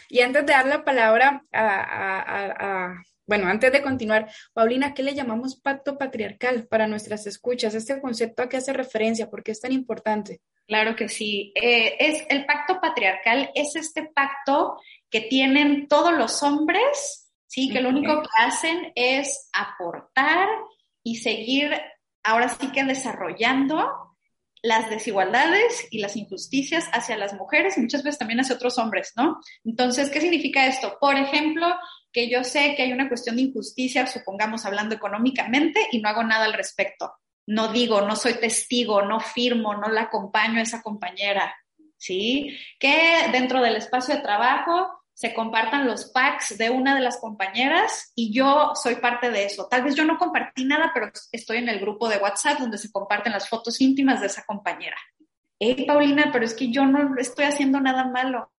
Y antes de dar la palabra a, bueno, antes de continuar, Paulina, ¿qué le llamamos pacto patriarcal para nuestras escuchas? Este concepto a qué hace referencia, ¿por qué es tan importante? Claro que sí. Eh, es, el pacto patriarcal es este pacto que tienen todos los hombres, ¿sí? Que lo único que hacen es aportar y seguir, ahora sí que desarrollando las desigualdades y las injusticias hacia las mujeres y muchas veces también hacia otros hombres, ¿no? Entonces, ¿qué significa esto? Por ejemplo, que yo sé que hay una cuestión de injusticia, supongamos hablando económicamente, y no hago nada al respecto. No digo, no soy testigo, no firmo, no la acompaño a esa compañera, ¿sí? Que dentro del espacio de trabajo se compartan los packs de una de las compañeras y yo soy parte de eso. Tal vez yo no compartí nada, pero estoy en el grupo de WhatsApp donde se comparten las fotos íntimas de esa compañera. Hey, Paulina, pero es que yo no estoy haciendo nada malo.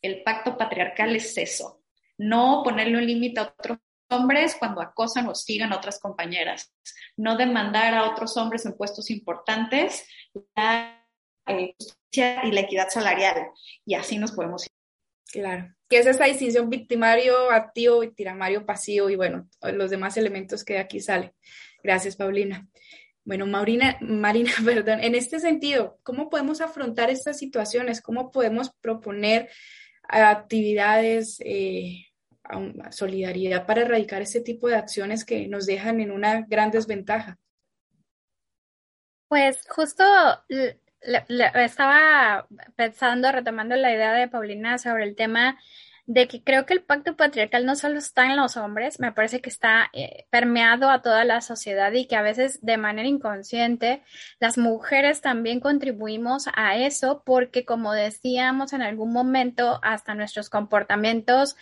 El pacto patriarcal es eso. No ponerle un límite a otros hombres cuando acosan o hostigan a otras compañeras. No demandar a otros hombres en puestos importantes la eh, justicia y la equidad salarial. Y así nos podemos ir. Claro que es esta distinción victimario activo, victimario pasivo y bueno, los demás elementos que de aquí salen. Gracias, Paulina. Bueno, Maurina, Marina, perdón, en este sentido, ¿cómo podemos afrontar estas situaciones? ¿Cómo podemos proponer actividades, eh, solidaridad para erradicar este tipo de acciones que nos dejan en una gran desventaja? Pues justo estaba pensando, retomando la idea de Paulina sobre el tema de que creo que el pacto patriarcal no solo está en los hombres, me parece que está eh, permeado a toda la sociedad y que a veces de manera inconsciente las mujeres también contribuimos a eso porque como decíamos en algún momento hasta nuestros comportamientos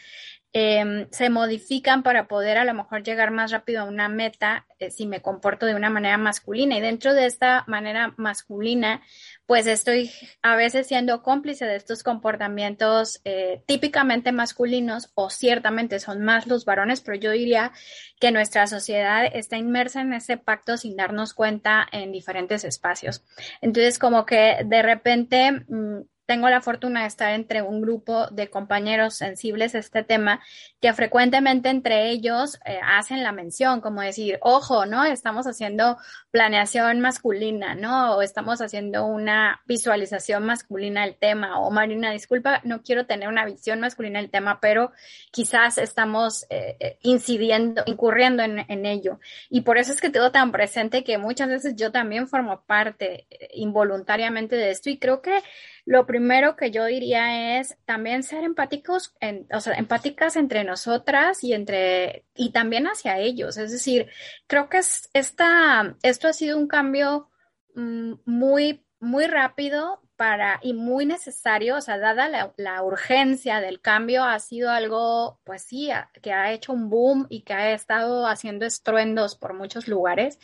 em, se modifican para poder a lo mejor llegar más rápido a una meta eh, si me comporto de una manera masculina. Y dentro de esta manera masculina, pues estoy a veces siendo cómplice de estos comportamientos eh, típicamente masculinos o ciertamente son más los varones, pero yo diría que nuestra sociedad está inmersa en ese pacto sin darnos cuenta en diferentes espacios. Entonces, como que de repente... Mm, tengo la fortuna de estar entre un grupo de compañeros sensibles a este tema que frecuentemente entre ellos eh, hacen la mención, como decir, ojo, ¿no? Estamos haciendo planeación masculina, ¿no? O estamos haciendo una visualización masculina del tema. O Marina, disculpa, no quiero tener una visión masculina del tema, pero quizás estamos eh, eh, incidiendo, incurriendo en, en ello. Y por eso es que tengo tan presente que muchas veces yo también formo parte involuntariamente de esto y creo que lo primero que yo diría es también ser empáticos, o sea, empáticas entre nosotras y entre, y también hacia ellos. Es decir, creo que es, esta, esto ha sido un cambio mm, muy, muy rápido para y muy necesario, o sea, dada la, urgencia del cambio, ha sido algo, pues sí, que ha hecho un boom y que ha estado haciendo estruendos por muchos lugares,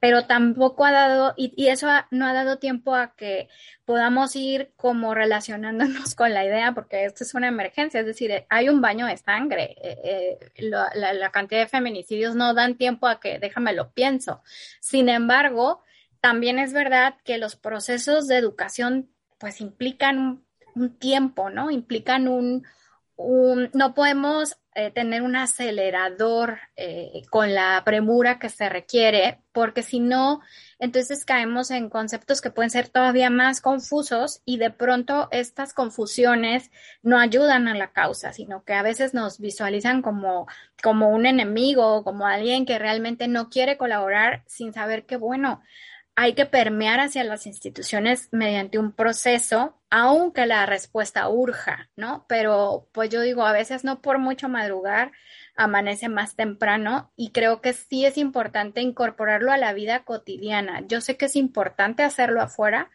pero tampoco ha dado, y, eso no ha dado tiempo a que podamos ir como relacionándonos con la idea, porque esto es una emergencia, es decir, hay un baño de sangre, eh, eh, la, la cantidad de feminicidios no dan tiempo a que, déjame lo pienso. Sin embargo, también es verdad que los procesos de educación pues implican un, tiempo, ¿no? Implican un, no podemos eh, tener un acelerador eh, con la premura que se requiere, porque si no, entonces caemos en conceptos que pueden ser todavía más confusos y de pronto estas confusiones no ayudan a la causa, sino que a veces nos visualizan como, como un enemigo, como alguien que realmente no quiere colaborar sin saber que, bueno, hay que permear hacia las instituciones mediante un proceso, aunque la respuesta urja, ¿no? Pero pues yo digo, a veces no por mucho madrugar, amanece más temprano y creo que sí es importante incorporarlo a la vida cotidiana. Yo sé que es importante hacerlo afuera,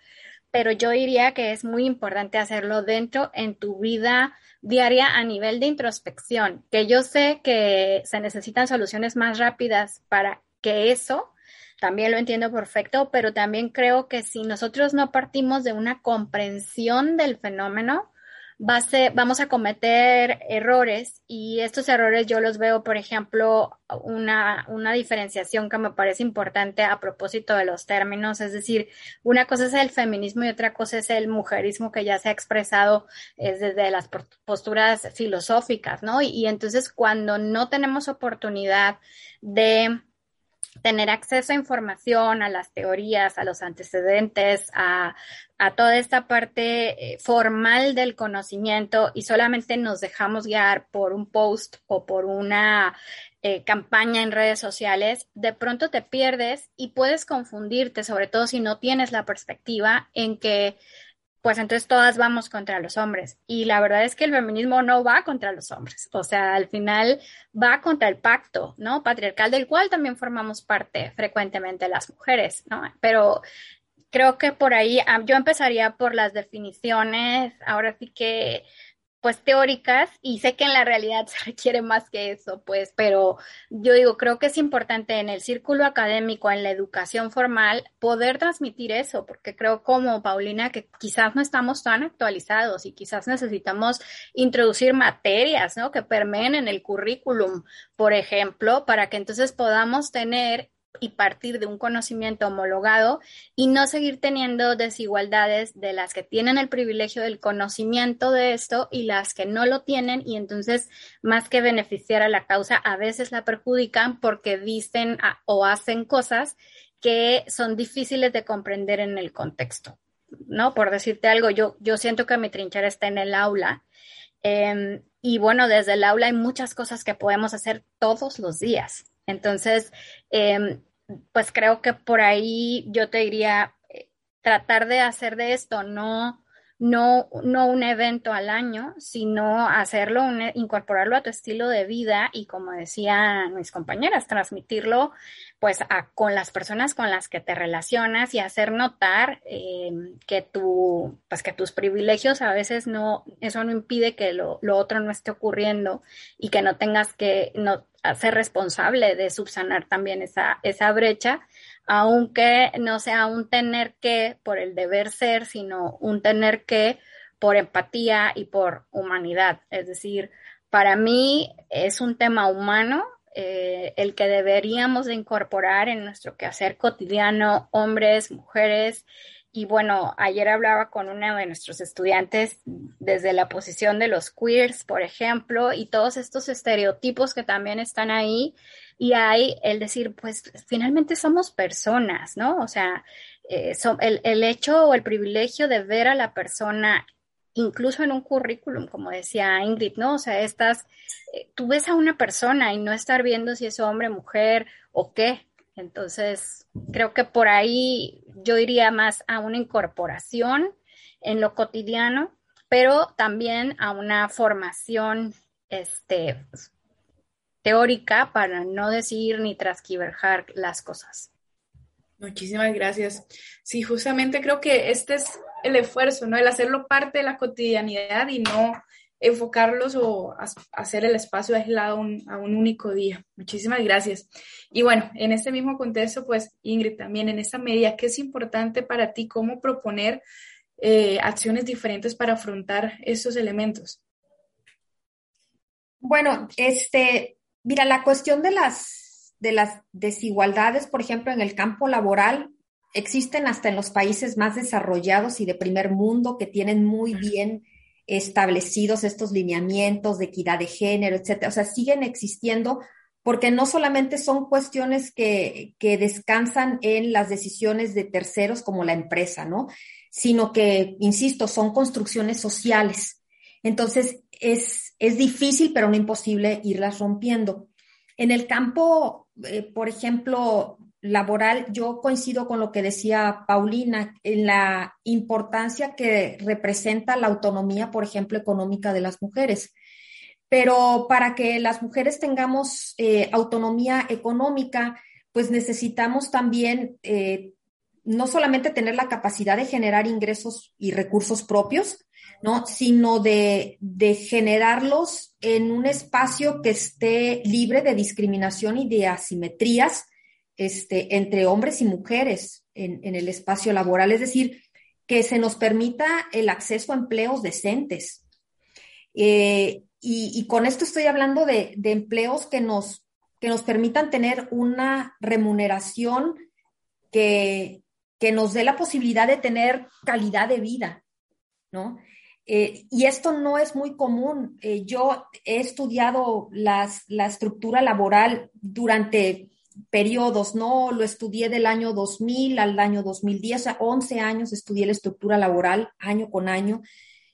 pero yo diría que es muy importante hacerlo dentro en tu vida diaria a nivel de introspección, que yo sé que se necesitan soluciones más rápidas para que eso también lo entiendo perfecto, pero también creo que si nosotros no partimos de una comprensión del fenómeno, va vamos a cometer errores y estos errores yo los veo, por ejemplo, una, una diferenciación que me parece importante a propósito de los términos, es decir, una cosa es el feminismo y otra cosa es el mujerismo que ya se ha expresado desde las posturas filosóficas, ¿no? y entonces cuando no tenemos oportunidad de tener acceso a información, a las teorías, a los antecedentes, a, toda esta parte eh, formal del conocimiento y solamente nos dejamos guiar por un post o por una eh, campaña en redes sociales, de pronto te pierdes y puedes confundirte, sobre todo si no tienes la perspectiva en que pues entonces todas vamos contra los hombres. Y la verdad es que el feminismo no va contra los hombres, o sea, al final va contra el pacto, ¿no? Patriarcal del cual también formamos parte frecuentemente las mujeres, ¿no? Pero creo que por ahí ah, yo empezaría por las definiciones, ahora sí que pues teóricas y sé que en la realidad se requiere más que eso, pues, pero yo digo, creo que es importante en el círculo académico, en la educación formal, poder transmitir eso, porque creo como Paulina que quizás no estamos tan actualizados y quizás necesitamos introducir materias, ¿no? Que permeen en el currículum, por ejemplo, para que entonces podamos tener y partir de un conocimiento homologado y no seguir teniendo desigualdades de las que tienen el privilegio del conocimiento de esto y las que no lo tienen y entonces más que beneficiar a la causa a veces la perjudican porque dicen o hacen cosas que son difíciles de comprender en el contexto. ¿No? Por decirte algo, yo, yo siento que mi trinchera está en el aula. Em, y bueno, desde el aula hay muchas cosas que podemos hacer todos los días. Entonces, em, pues creo que por ahí yo te diría, eh, tratar de hacer de esto no no, no un evento al año, sino hacerlo, incorporarlo a tu estilo de vida y como decían mis compañeras, transmitirlo pues con las personas con las que te relacionas y hacer notar eh, que tu, pues que tus privilegios a veces no, eso no impide que lo, lo otro no esté ocurriendo y que no tengas que no, ser responsable de subsanar también esa, esa brecha aunque no sea un tener que por el deber ser, sino un tener que por empatía y por humanidad. Es decir, para mí es un tema humano eh, el que deberíamos de incorporar en nuestro quehacer cotidiano, hombres, mujeres. Y bueno, ayer hablaba con uno de nuestros estudiantes desde la posición de los queers, por ejemplo, y todos estos estereotipos que también están ahí y hay el decir, pues finalmente somos personas, ¿no? O sea, eh, el, hecho o el privilegio de ver a la persona, incluso en un currículum, como decía Ingrid, ¿no? O sea, estas, eh, tú ves a una persona y no estar viendo si es hombre, mujer o qué. Entonces, creo que por ahí yo iría más a una incorporación en lo cotidiano, pero también a una formación este, teórica para no decir ni transquiverjar las cosas. Muchísimas gracias. Sí, justamente creo que este es el esfuerzo, ¿no? El hacerlo parte de la cotidianidad y no enfocarlos o hacer el espacio aislado a un único día. Muchísimas gracias. Y bueno, en este mismo contexto, pues Ingrid, también en esta medida, ¿qué es importante para ti? ¿Cómo proponer eh, acciones diferentes para afrontar estos elementos? Bueno, este, Mira, la cuestión de las, de las desigualdades, por ejemplo, en el campo laboral, existen hasta en los países más desarrollados y de primer mundo que tienen muy bien establecidos estos lineamientos de equidad de género, etcétera. O sea, siguen existiendo porque no solamente son cuestiones que, que descansan en las decisiones de terceros como la empresa, ¿no? Sino que, insisto, son construcciones sociales. Entonces, es, es difícil, pero no imposible irlas rompiendo. En el campo, eh, por ejemplo, laboral, yo coincido con lo que decía Paulina, en la importancia que representa la autonomía, por ejemplo, económica de las mujeres. Pero para que las mujeres tengamos eh, autonomía económica, pues necesitamos también eh, no solamente tener la capacidad de generar ingresos y recursos propios, ¿no? Sino de, generarlos en un espacio que esté libre de discriminación y de asimetrías este, entre hombres y mujeres en, el espacio laboral. Es decir, que se nos permita el acceso a empleos decentes. Eh, y, con esto estoy hablando de, empleos que nos, que nos permitan tener una remuneración que, que nos dé la posibilidad de tener calidad de vida, ¿no? Eh, y esto no es muy común. Eh, yo he estudiado las, la estructura laboral durante periodos, ¿no? Lo estudié del año 2000 al año 2010, o sea, 11 años estudié la estructura laboral año con año.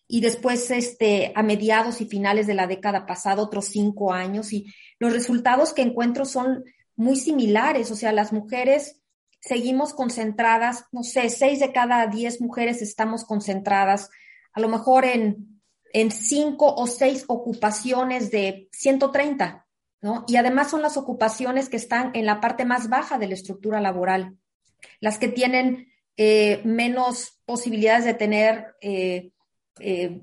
Y después, este, a mediados y finales de la década pasada, otros cinco años. Y los resultados que encuentro son muy similares. O sea, las mujeres seguimos concentradas, no sé, seis de cada diez mujeres estamos concentradas a lo mejor en, en cinco o seis ocupaciones de 130, Y además son las ocupaciones que están en la parte más baja de la estructura laboral, las que tienen eh, menos posibilidades de tener eh, eh,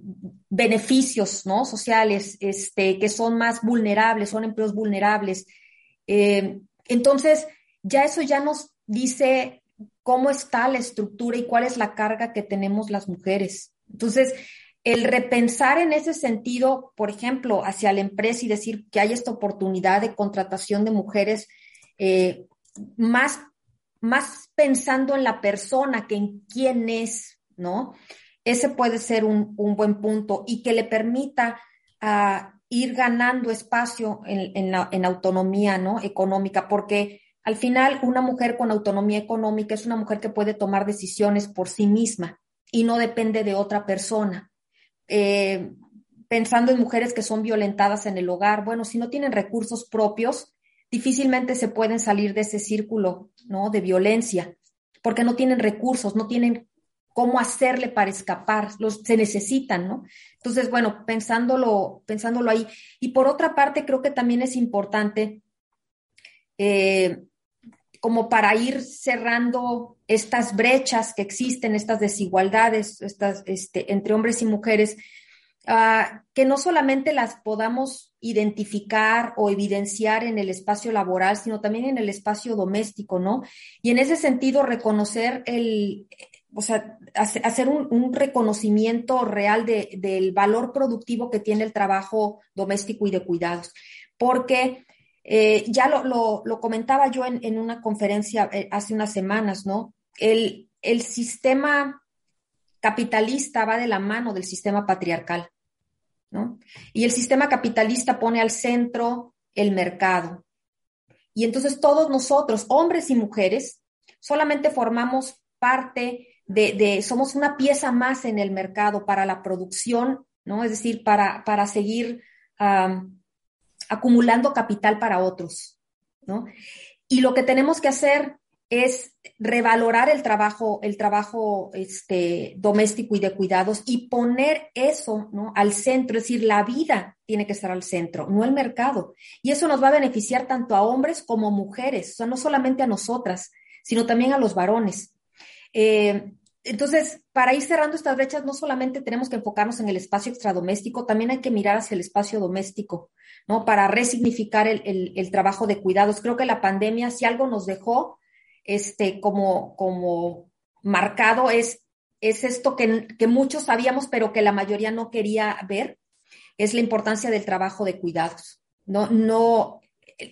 beneficios ¿no? sociales, este, que son más vulnerables, son empleos vulnerables. entonces, ya eso ya nos dice cómo está la estructura y cuál es la carga que tenemos las mujeres. Entonces, el repensar en ese sentido, por ejemplo, hacia la empresa y decir que hay esta oportunidad de contratación de mujeres eh, más, más pensando en la persona que en quién es, ¿no? Ese puede ser un, buen punto y que le permita ah, ir ganando espacio en, la, en autonomía, ¿no? Económica, porque al final una mujer con autonomía económica es una mujer que puede tomar decisiones por sí misma y no depende de otra persona. Eh, pensando en mujeres que son violentadas en el hogar, bueno, si no tienen recursos propios, difícilmente se pueden salir de ese círculo ¿no? de violencia, porque no tienen recursos, no tienen cómo hacerle para escapar, los, se necesitan, ¿no? Entonces, bueno, pensándolo, pensándolo ahí. Y por otra parte, creo que también es importante, eh, como para ir cerrando estas brechas que existen, estas desigualdades este, entre hombres y mujeres, uh, que no solamente las podamos identificar o evidenciar en el espacio laboral, sino también en el espacio doméstico, ¿no? Y en ese sentido, reconocer el, o sea, hacer un, reconocimiento real del valor productivo que tiene el trabajo doméstico y de cuidados. Porque eh, ya lo, comentaba yo en, una conferencia eh, hace unas semanas, ¿no? El, el sistema capitalista va de la mano del sistema patriarcal, ¿no? Y el sistema capitalista pone al centro el mercado. Y entonces todos nosotros, hombres y mujeres, solamente formamos parte de, somos una pieza más en el mercado para la producción, ¿no? Es decir, para, para seguir acumulando capital para otros, ¿no? Y lo que tenemos que hacer es revalorar el trabajo, el trabajo este, doméstico y de cuidados y poner eso ¿no? al centro, es decir, la vida tiene que estar al centro, no el mercado. Y eso nos va a beneficiar tanto a hombres como mujeres, o sea, no solamente a nosotras, sino también a los varones. Eh, entonces, para ir cerrando estas brechas, no solamente tenemos que enfocarnos en el espacio extradoméstico, también hay que mirar hacia el espacio doméstico, ¿no? Para resignificar el, trabajo de cuidados. Creo que la pandemia, si algo nos dejó este, como, como marcado, es, es esto que, que muchos sabíamos, pero que la mayoría no quería ver, es la importancia del trabajo de cuidados. No, no,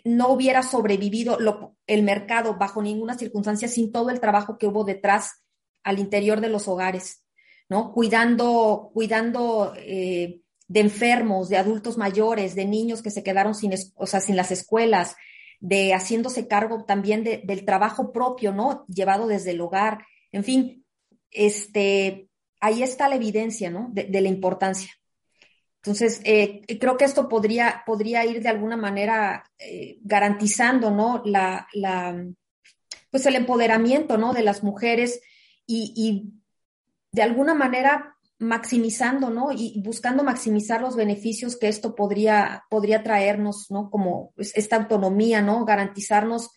no hubiera sobrevivido el mercado bajo ninguna circunstancia sin todo el trabajo que hubo detrás al interior de los hogares, ¿no? Cuidando, cuidando eh, de enfermos, de adultos mayores, de niños que se quedaron sin, o sea, sin las escuelas, de haciéndose cargo también del trabajo propio, ¿no? Llevado desde el hogar. En fin, este, ahí está la evidencia, ¿no? De, la importancia. Entonces, eh, creo que esto podría, podría ir de alguna manera eh, garantizando, ¿no? La, la, pues el empoderamiento, ¿no? De las mujeres y, de alguna manera maximizando, ¿no? Y buscando maximizar los beneficios que esto podría, podría traernos, ¿no? Como esta autonomía, ¿no? Garantizarnos,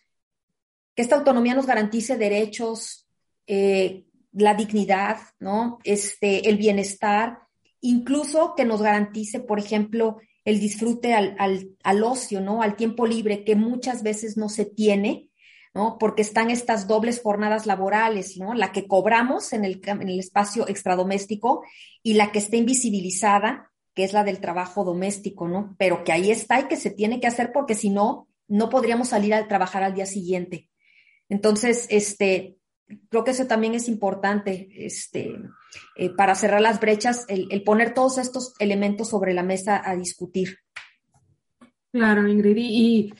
que esta autonomía nos garantice derechos, eh, la dignidad, ¿no? Este, el bienestar, incluso que nos garantice, por ejemplo, el disfrute al, al, al ocio, ¿no? Al tiempo libre que muchas veces no se tiene ¿no? Porque están estas dobles jornadas laborales, ¿no? La que cobramos en el, en el espacio extradoméstico y la que está invisibilizada, que es la del trabajo doméstico, ¿no? Pero que ahí está y que se tiene que hacer porque si no, no podríamos salir a trabajar al día siguiente. Entonces, este, creo que eso también es importante, este, eh, para cerrar las brechas, el, poner todos estos elementos sobre la mesa a discutir. Claro, Ingrid. Y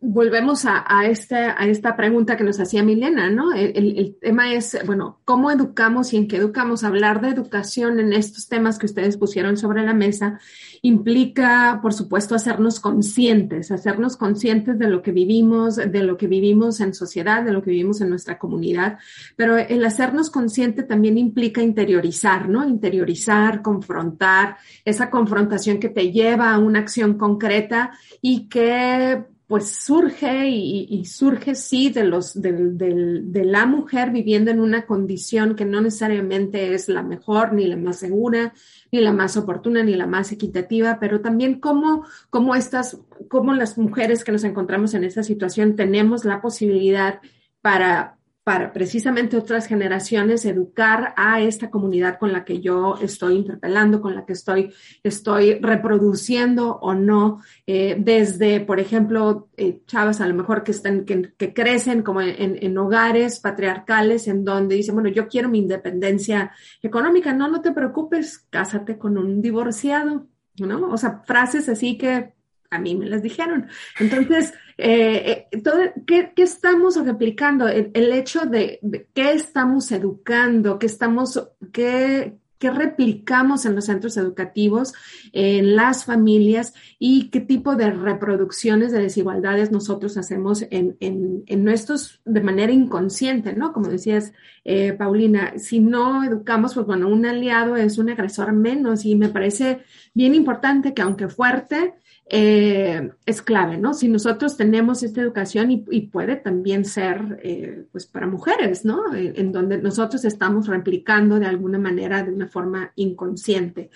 volvemos a, a, esta, a esta pregunta que nos hacía Milena, ¿no? El, el, tema es, bueno, ¿cómo educamos y en qué educamos? Hablar de educación en estos temas que ustedes pusieron sobre la mesa implica, por supuesto, hacernos conscientes, hacernos conscientes de lo que vivimos, de lo que vivimos en sociedad, de lo que vivimos en nuestra comunidad, pero el hacernos consciente también implica interiorizar, ¿no? Interiorizar, confrontar, esa confrontación que te lleva a una acción concreta y que pues surge y, surge sí de los de la mujer viviendo en una condición que no necesariamente es la mejor ni la más segura ni la más oportuna ni la más equitativa pero también cómo cómo estas cómo las mujeres que nos encontramos en esta situación tenemos la posibilidad para para precisamente otras generaciones educar a esta comunidad con la que yo estoy interpelando, con la que estoy, estoy reproduciendo o no, eh, desde, por ejemplo, eh, chavas a lo mejor que, están, que, crecen como en, en, hogares patriarcales en donde dicen, bueno, yo quiero mi independencia económica, no, no te preocupes, cásate con un divorciado, ¿no? O sea, frases así que a mí me las dijeron. Entonces, eh, eh, todo, ¿qué, estamos replicando? El, hecho de, qué estamos educando, qué estamos, qué, qué replicamos en los centros educativos, en las familias y qué tipo de reproducciones de desigualdades nosotros hacemos en, en, nuestros de manera inconsciente, ¿no? Como decías, eh, Paulina, si no educamos, pues bueno, un aliado es un agresor menos y me parece bien importante que aunque fuerte, eh, es clave, ¿no? Si nosotros tenemos esta educación y, puede también ser, eh, pues, para mujeres, ¿no? Eh, en, donde nosotros estamos replicando de alguna manera, de una forma inconsciente.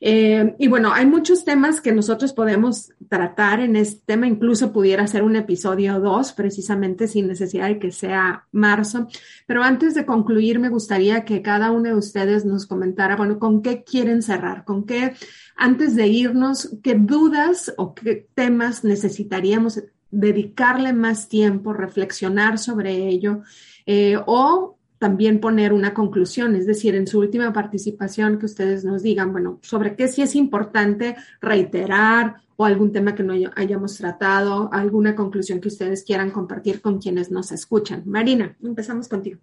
y bueno, hay muchos temas que nosotros podemos tratar en este tema, incluso pudiera ser un episodio 2, precisamente sin necesidad de que sea marzo. Pero antes de concluir, me gustaría que cada uno de ustedes nos comentara, bueno, con qué quieren cerrar, con qué antes de irnos, ¿qué dudas o qué temas necesitaríamos dedicarle más tiempo, reflexionar sobre ello eh, o también poner una conclusión, es decir, en su última participación que ustedes nos digan, bueno, sobre qué sí es importante reiterar o algún tema que no hayamos tratado, alguna conclusión que ustedes quieran compartir con quienes nos escuchan. Marina, empezamos contigo.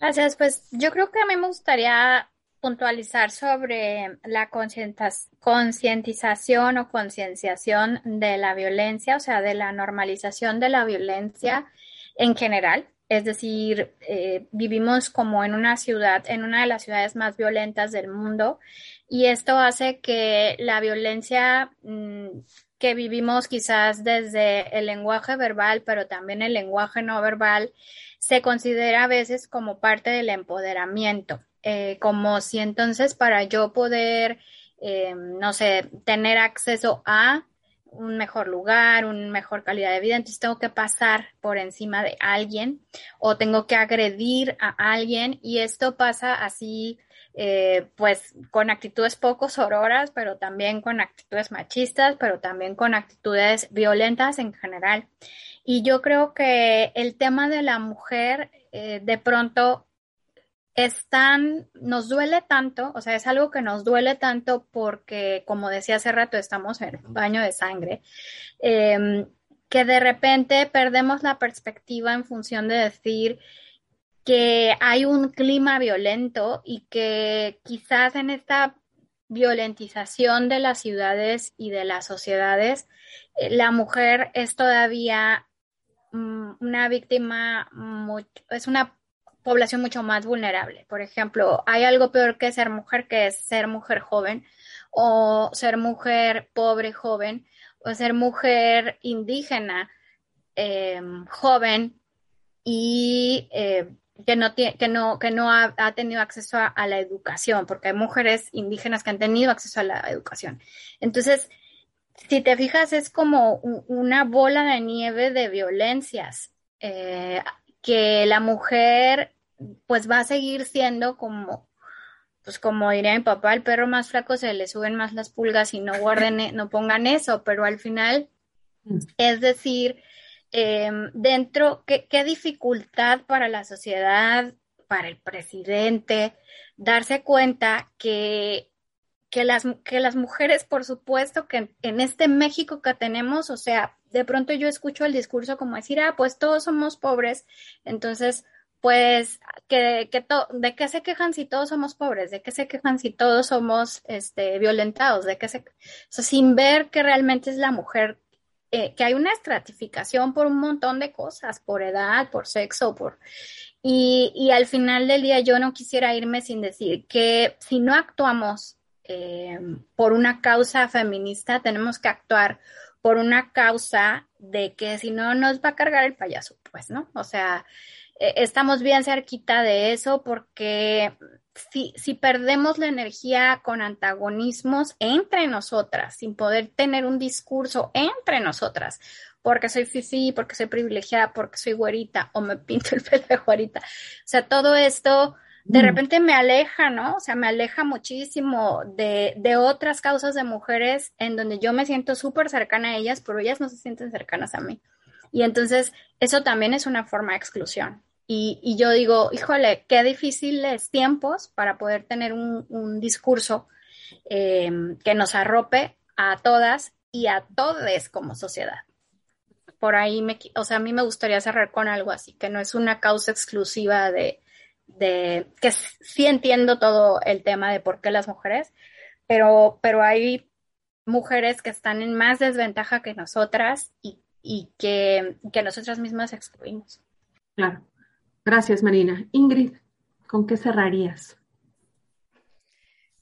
Gracias, pues yo creo que a mí me gustaría puntualizar sobre la concientización o concienciación de la violencia, o sea, de la normalización de la violencia en general. Es decir, eh, vivimos como en una ciudad, en una de las ciudades más violentas del mundo, y esto hace que la violencia mm, que vivimos quizás desde el lenguaje verbal, pero también el lenguaje no verbal, se considera a veces como parte del empoderamiento. Eh, como si entonces para yo poder, eh, no sé, tener acceso a un mejor lugar, una mejor calidad de vida, entonces tengo que pasar por encima de alguien o tengo que agredir a alguien y esto pasa así, eh, pues con actitudes poco sororas, pero también con actitudes machistas, pero también con actitudes violentas en general. Y yo creo que el tema de la mujer de pronto es tan, nos duele tanto, o sea, es algo que nos duele tanto porque, como decía hace rato, estamos en un baño de sangre, em, que de repente perdemos la perspectiva en función de decir que hay un clima violento y que quizás en esta violentización de las ciudades y de las sociedades, eh, la mujer es todavía mm, una víctima, es una población mucho más vulnerable. Por ejemplo, hay algo peor que ser mujer, que es ser mujer joven o ser mujer pobre joven o ser mujer indígena em, joven y eh, que no, tiene, que no, que no ha, tenido acceso a, la educación, porque hay mujeres indígenas que han tenido acceso a la educación. Entonces, si te fijas, es como una bola de nieve de violencias. Eh, que la mujer pues va a seguir siendo como, pues como diría mi papá, el perro más flaco se le suben más las pulgas y no guarden, e, no pongan eso, pero al final, mm. es decir, em, dentro, ¿qué, ¿qué, dificultad para la sociedad, para el presidente, darse cuenta que, que, las, que las mujeres, por supuesto, que en este México que tenemos, o sea, de pronto yo escucho el discurso como decir, ah, pues todos somos pobres, entonces, pues, que, que ¿de qué se quejan si todos somos pobres? ¿De qué se quejan si todos somos este, violentados? ¿De qué se, sin ver que realmente es la mujer, eh, que hay una estratificación por un montón de cosas, por edad, por sexo, por... Y, y al final del día yo no quisiera irme sin decir que si no actuamos eh, por una causa feminista, tenemos que actuar por una causa de que si no nos va a cargar el payaso, pues, ¿no? O sea, e, estamos bien cerquita de eso porque si, si perdemos la energía con antagonismos entre nosotras, sin poder tener un discurso entre nosotras, porque soy fifi, porque soy privilegiada, porque soy güerita o me pinto el pelo de güerita. O sea, todo esto de mm. repente me aleja, ¿no? O sea, me aleja muchísimo de, de otras causas de mujeres en donde yo me siento súper cercana a ellas, pero ellas no se sienten cercanas a mí. Y entonces eso también es una forma de exclusión. Y, y yo digo, híjole, qué difíciles tiempos para poder tener un, un discurso em, que nos arrope a todas y a todos como sociedad. Por ahí me, o sea, a mí me gustaría cerrar con algo así, que no es una causa exclusiva de, de que sí entiendo todo el tema de por qué las mujeres, pero, pero hay mujeres que están en más desventaja que nosotras y, que, que nosotras mismas excluimos. Claro. Gracias, Marina. Ingrid, ¿con qué cerrarías?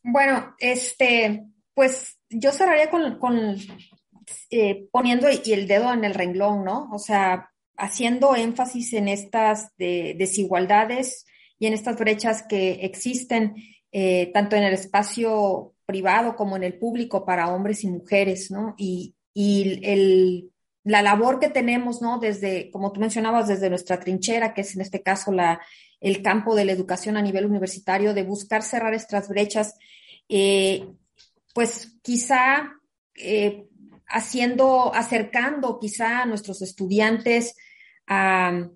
Bueno, este, pues yo cerraría con, con eh, poniendo el dedo en el renglón, ¿no? O sea, haciendo énfasis en estas desigualdades y en estas brechas que existen eh, tanto en el espacio privado como en el público para hombres y mujeres, ¿no? Y, y el, la labor que tenemos, ¿no? Desde, como tú mencionabas, desde nuestra trinchera, que es en este caso la, el campo de la educación a nivel universitario, de buscar cerrar estas brechas, eh, pues quizá eh, haciendo, acercando quizá a nuestros estudiantes a,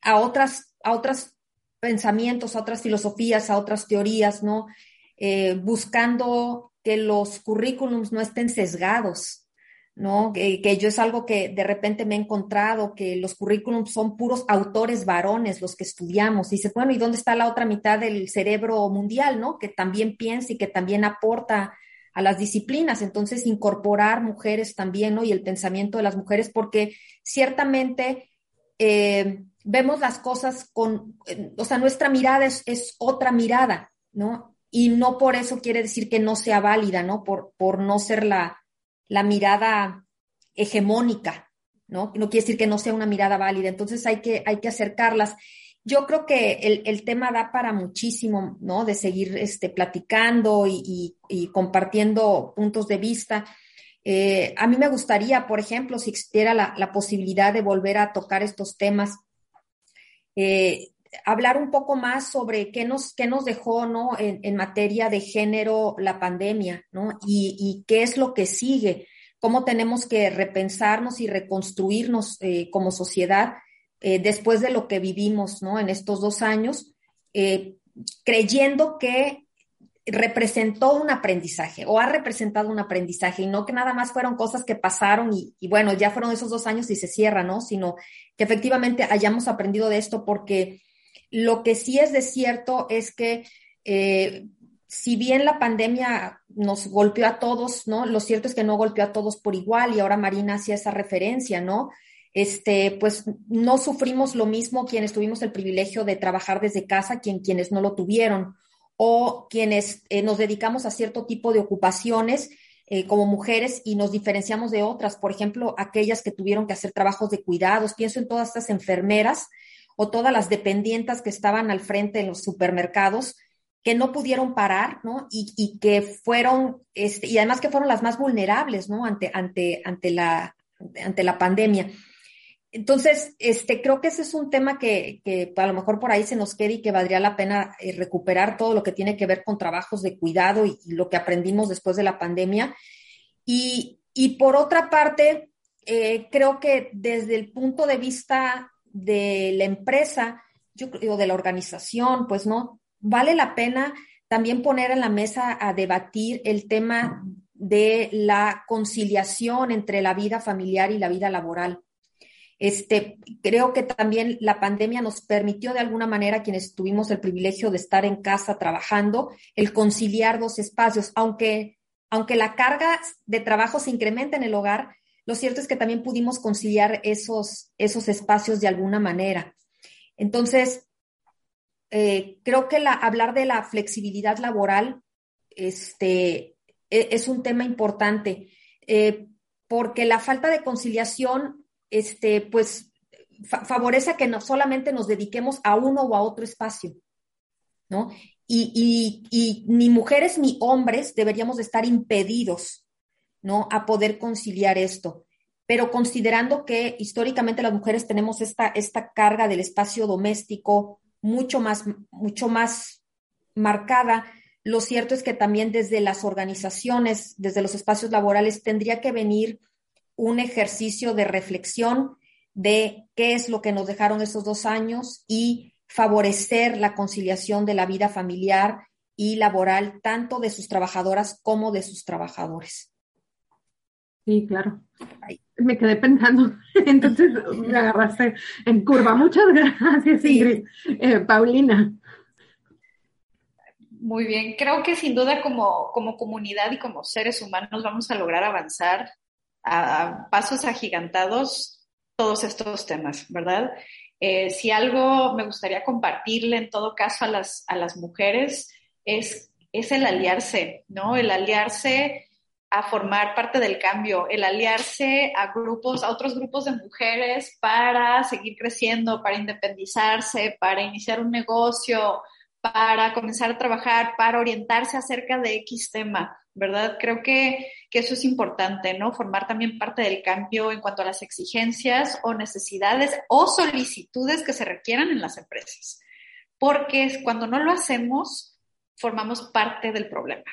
a otras, a otros pensamientos, a otras filosofías, a otras teorías, ¿no? Eh, buscando que los currículums no estén sesgados, ¿no? Que, que, yo es algo que de repente me he encontrado, que los currículums son puros autores varones los que estudiamos. dice, bueno, ¿y dónde está la otra mitad del cerebro mundial, ¿no? Que también piensa y que también aporta a las disciplinas. Entonces, incorporar mujeres también, ¿no? Y el pensamiento de las mujeres, porque ciertamente eh, vemos las cosas con, o sea, nuestra mirada es, otra mirada, ¿no? Y no por eso quiere decir que no sea válida, ¿no? Por, por no ser la, la mirada hegemónica, ¿no? No quiere decir que no sea una mirada válida. Entonces hay que, hay que acercarlas. Yo creo que el, el tema da para muchísimo, ¿no? De seguir este, platicando y, compartiendo puntos de vista. Eh, a mí me gustaría, por ejemplo, si existiera la posibilidad de volver a tocar estos temas, eh, hablar un poco más sobre qué nos, qué nos dejó ¿no? en, materia de género la pandemia ¿no? y, y, qué es lo que sigue, cómo tenemos que repensarnos y reconstruirnos eh, como sociedad eh, después de lo que vivimos ¿no? en estos dos años, eh, creyendo que representó un aprendizaje o ha representado un aprendizaje y no que nada más fueron cosas que pasaron y, bueno, ya fueron esos dos años y se cierra, ¿no? Sino que efectivamente hayamos aprendido de esto porque lo que sí es de cierto es que eh, si bien la pandemia nos golpeó a todos, ¿no? Lo cierto es que no golpeó a todos por igual y ahora Marina hacía esa referencia, ¿no? Este, pues no sufrimos lo mismo quienes tuvimos el privilegio de trabajar desde casa, quien, quienes no lo tuvieron o quienes eh, nos dedicamos a cierto tipo de ocupaciones eh, como mujeres y nos diferenciamos de otras, por ejemplo, aquellas que tuvieron que hacer trabajos de cuidados. Pienso en todas estas enfermeras o todas las dependientes que estaban al frente en los supermercados que no pudieron parar, ¿no? Y, y que fueron, este, y además que fueron las más vulnerables, ¿no? Ante, ante, ante, la, ante la pandemia. Entonces, este, creo que ese es un tema que, a lo mejor por ahí se nos quede y que valdría la pena eh, recuperar todo lo que tiene que ver con trabajos de cuidado y, lo que aprendimos después de la pandemia. Y, y por otra parte, eh, creo que desde el punto de vista de la empresa, yo creo, de la organización, pues no, vale la pena también poner en la mesa a debatir el tema de la conciliación entre la vida familiar y la vida laboral este, creo que también la pandemia nos permitió de alguna manera, quienes tuvimos el privilegio de estar en casa trabajando, el conciliar dos espacios, aunque, aunque la carga de trabajo se incrementa en el hogar, lo cierto es que también pudimos conciliar esos, esos espacios de alguna manera. Entonces, eh, creo que la, hablar de la flexibilidad laboral este, e, es un tema importante, eh, porque la falta de conciliación este, pues fa favorece que no solamente nos dediquemos a uno o a otro espacio, ¿no? Y, y, y, ni mujeres ni hombres deberíamos estar impedidos, ¿no? A poder conciliar esto. Pero considerando que históricamente las mujeres tenemos esta, esta carga del espacio doméstico mucho más, mucho más marcada, lo cierto es que también desde las organizaciones, desde los espacios laborales, tendría que venir un ejercicio de reflexión de qué es lo que nos dejaron esos dos años y favorecer la conciliación de la vida familiar y laboral, tanto de sus trabajadoras como de sus trabajadores. Sí, claro. Me quedé pensando, entonces me agarraste en curva. Muchas gracias, Ingrid. Eh, Paulina. Muy bien, creo que sin duda como, como comunidad y como seres humanos vamos a lograr avanzar a, pasos agigantados todos estos temas, ¿verdad? Eh, si algo me gustaría compartirle en todo caso a las, a las mujeres es, es el aliarse, ¿no? El aliarse a formar parte del cambio, el aliarse a grupos, a otros grupos de mujeres para seguir creciendo, para independizarse, para iniciar un negocio, para comenzar a trabajar, para orientarse acerca de X tema, ¿verdad? Creo que, que, eso es importante, ¿no? Formar también parte del cambio en cuanto a las exigencias o necesidades o solicitudes que se requieran en las empresas. Porque cuando no lo hacemos, formamos parte del problema,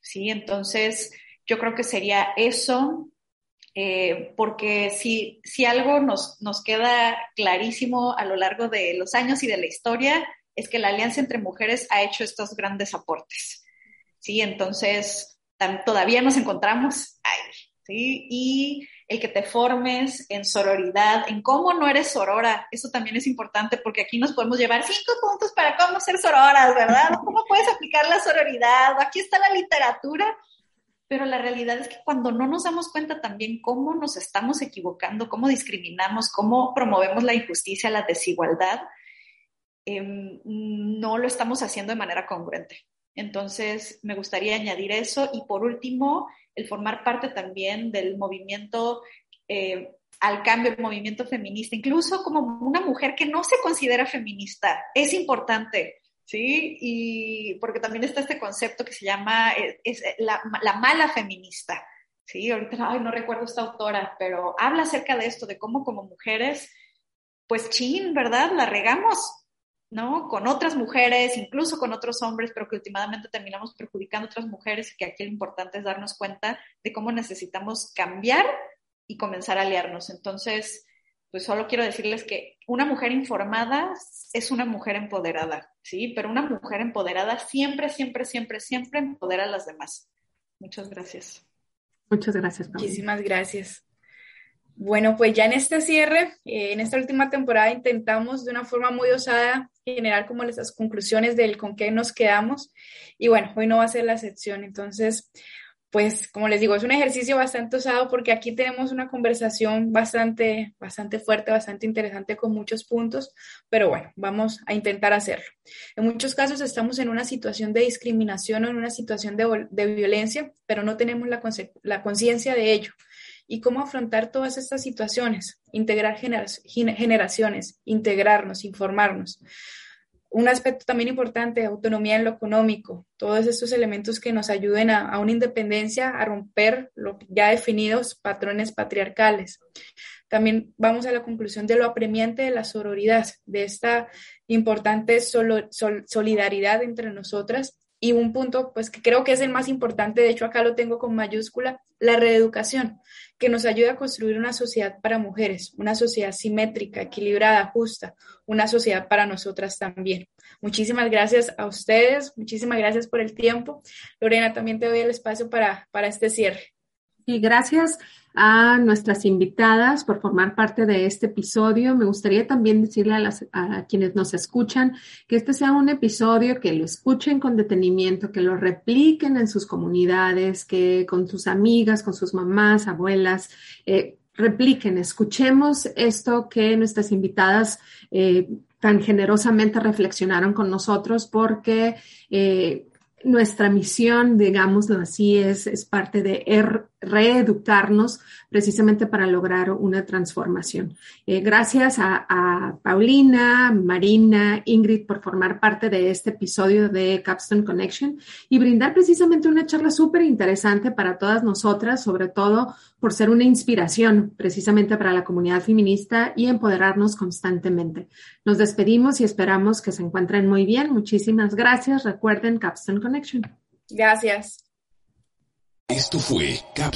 ¿sí? Entonces, yo creo que sería eso, eh, porque si, si algo nos, nos queda clarísimo a lo largo de los años y de la historia, es que la alianza entre mujeres ha hecho estos grandes aportes. ¿sí? Entonces, todavía nos encontramos ahí, ¿sí? Y el que te formes en sororidad, en cómo no eres sorora, eso también es importante porque aquí nos podemos llevar cinco puntos para cómo ser sororas, ¿verdad? ¿Cómo puedes aplicar la sororidad? Aquí está la literatura, pero la realidad es que cuando no nos damos cuenta también cómo nos estamos equivocando, cómo discriminamos, cómo promovemos la injusticia, la desigualdad, Em, no lo estamos haciendo de manera congruente. Entonces, me gustaría añadir eso. Y por último, el formar parte también del movimiento eh, al cambio, el movimiento feminista, incluso como una mujer que no se considera feminista, es importante. ¿Sí? Y porque también está este concepto que se llama eh, es, la, la, mala feminista, ¿sí? Ahorita no recuerdo esta autora, pero habla acerca de esto, de cómo como mujeres, pues chin, ¿verdad? La regamos, ¿no? Con otras mujeres, incluso con otros hombres, pero que últimamente terminamos perjudicando a otras mujeres y que aquí lo importante es darnos cuenta de cómo necesitamos cambiar y comenzar a aliarnos. Entonces, pues solo quiero decirles que una mujer informada es una mujer empoderada, ¿sí? Pero una mujer empoderada siempre, siempre, siempre, siempre empodera a las demás. Muchas gracias. Muchas gracias. Muchísimas gracias. Bueno, pues ya en este cierre, eh, en esta última temporada intentamos de una forma muy osada generar como las conclusiones del con qué nos quedamos y bueno, hoy no va a ser la excepción. Entonces, pues como les digo, es un ejercicio bastante osado porque aquí tenemos una conversación bastante, bastante fuerte, bastante interesante con muchos puntos, pero bueno, vamos a intentar hacerlo. En muchos casos estamos en una situación de discriminación o en una situación de, de violencia, pero no tenemos la conciencia de ello y cómo afrontar todas estas situaciones, integrar generaciones, integrarnos, informarnos. Un aspecto también importante, autonomía en lo económico, todos estos elementos que nos ayuden a, una independencia, a romper los ya definidos patrones patriarcales. También vamos a la conclusión de lo apremiante de la sororidad, de esta importante solidaridad entre nosotras y un punto, pues que creo que es el más importante, de hecho acá lo tengo con mayúscula, la reeducación, que nos ayuda a construir una sociedad para mujeres, una sociedad simétrica, equilibrada, justa, una sociedad para nosotras también. Muchísimas gracias a ustedes, muchísimas gracias por el tiempo. Lorena, también te doy el espacio para, para este cierre. Y gracias a nuestras invitadas por formar parte de este episodio. Me gustaría también decirle a, las, a quienes nos escuchan que este sea un episodio que lo escuchen con detenimiento, que lo repliquen en sus comunidades, que con sus amigas, con sus mamás, abuelas, eh, repliquen, escuchemos esto que nuestras invitadas eh, tan generosamente reflexionaron con nosotros porque eh, nuestra misión, digámoslo así, es, es parte de er, reeducarnos precisamente para lograr una transformación. Eh, gracias a, a, Paulina, Marina, Ingrid por formar parte de este episodio de Capstone Connection y brindar precisamente una charla súper interesante para todas nosotras, sobre todo por ser una inspiración precisamente para la comunidad feminista y empoderarnos constantemente. Nos despedimos y esperamos que se encuentren muy bien. Muchísimas gracias. Recuerden Capstone Connection. Gracias. Esto fue Cap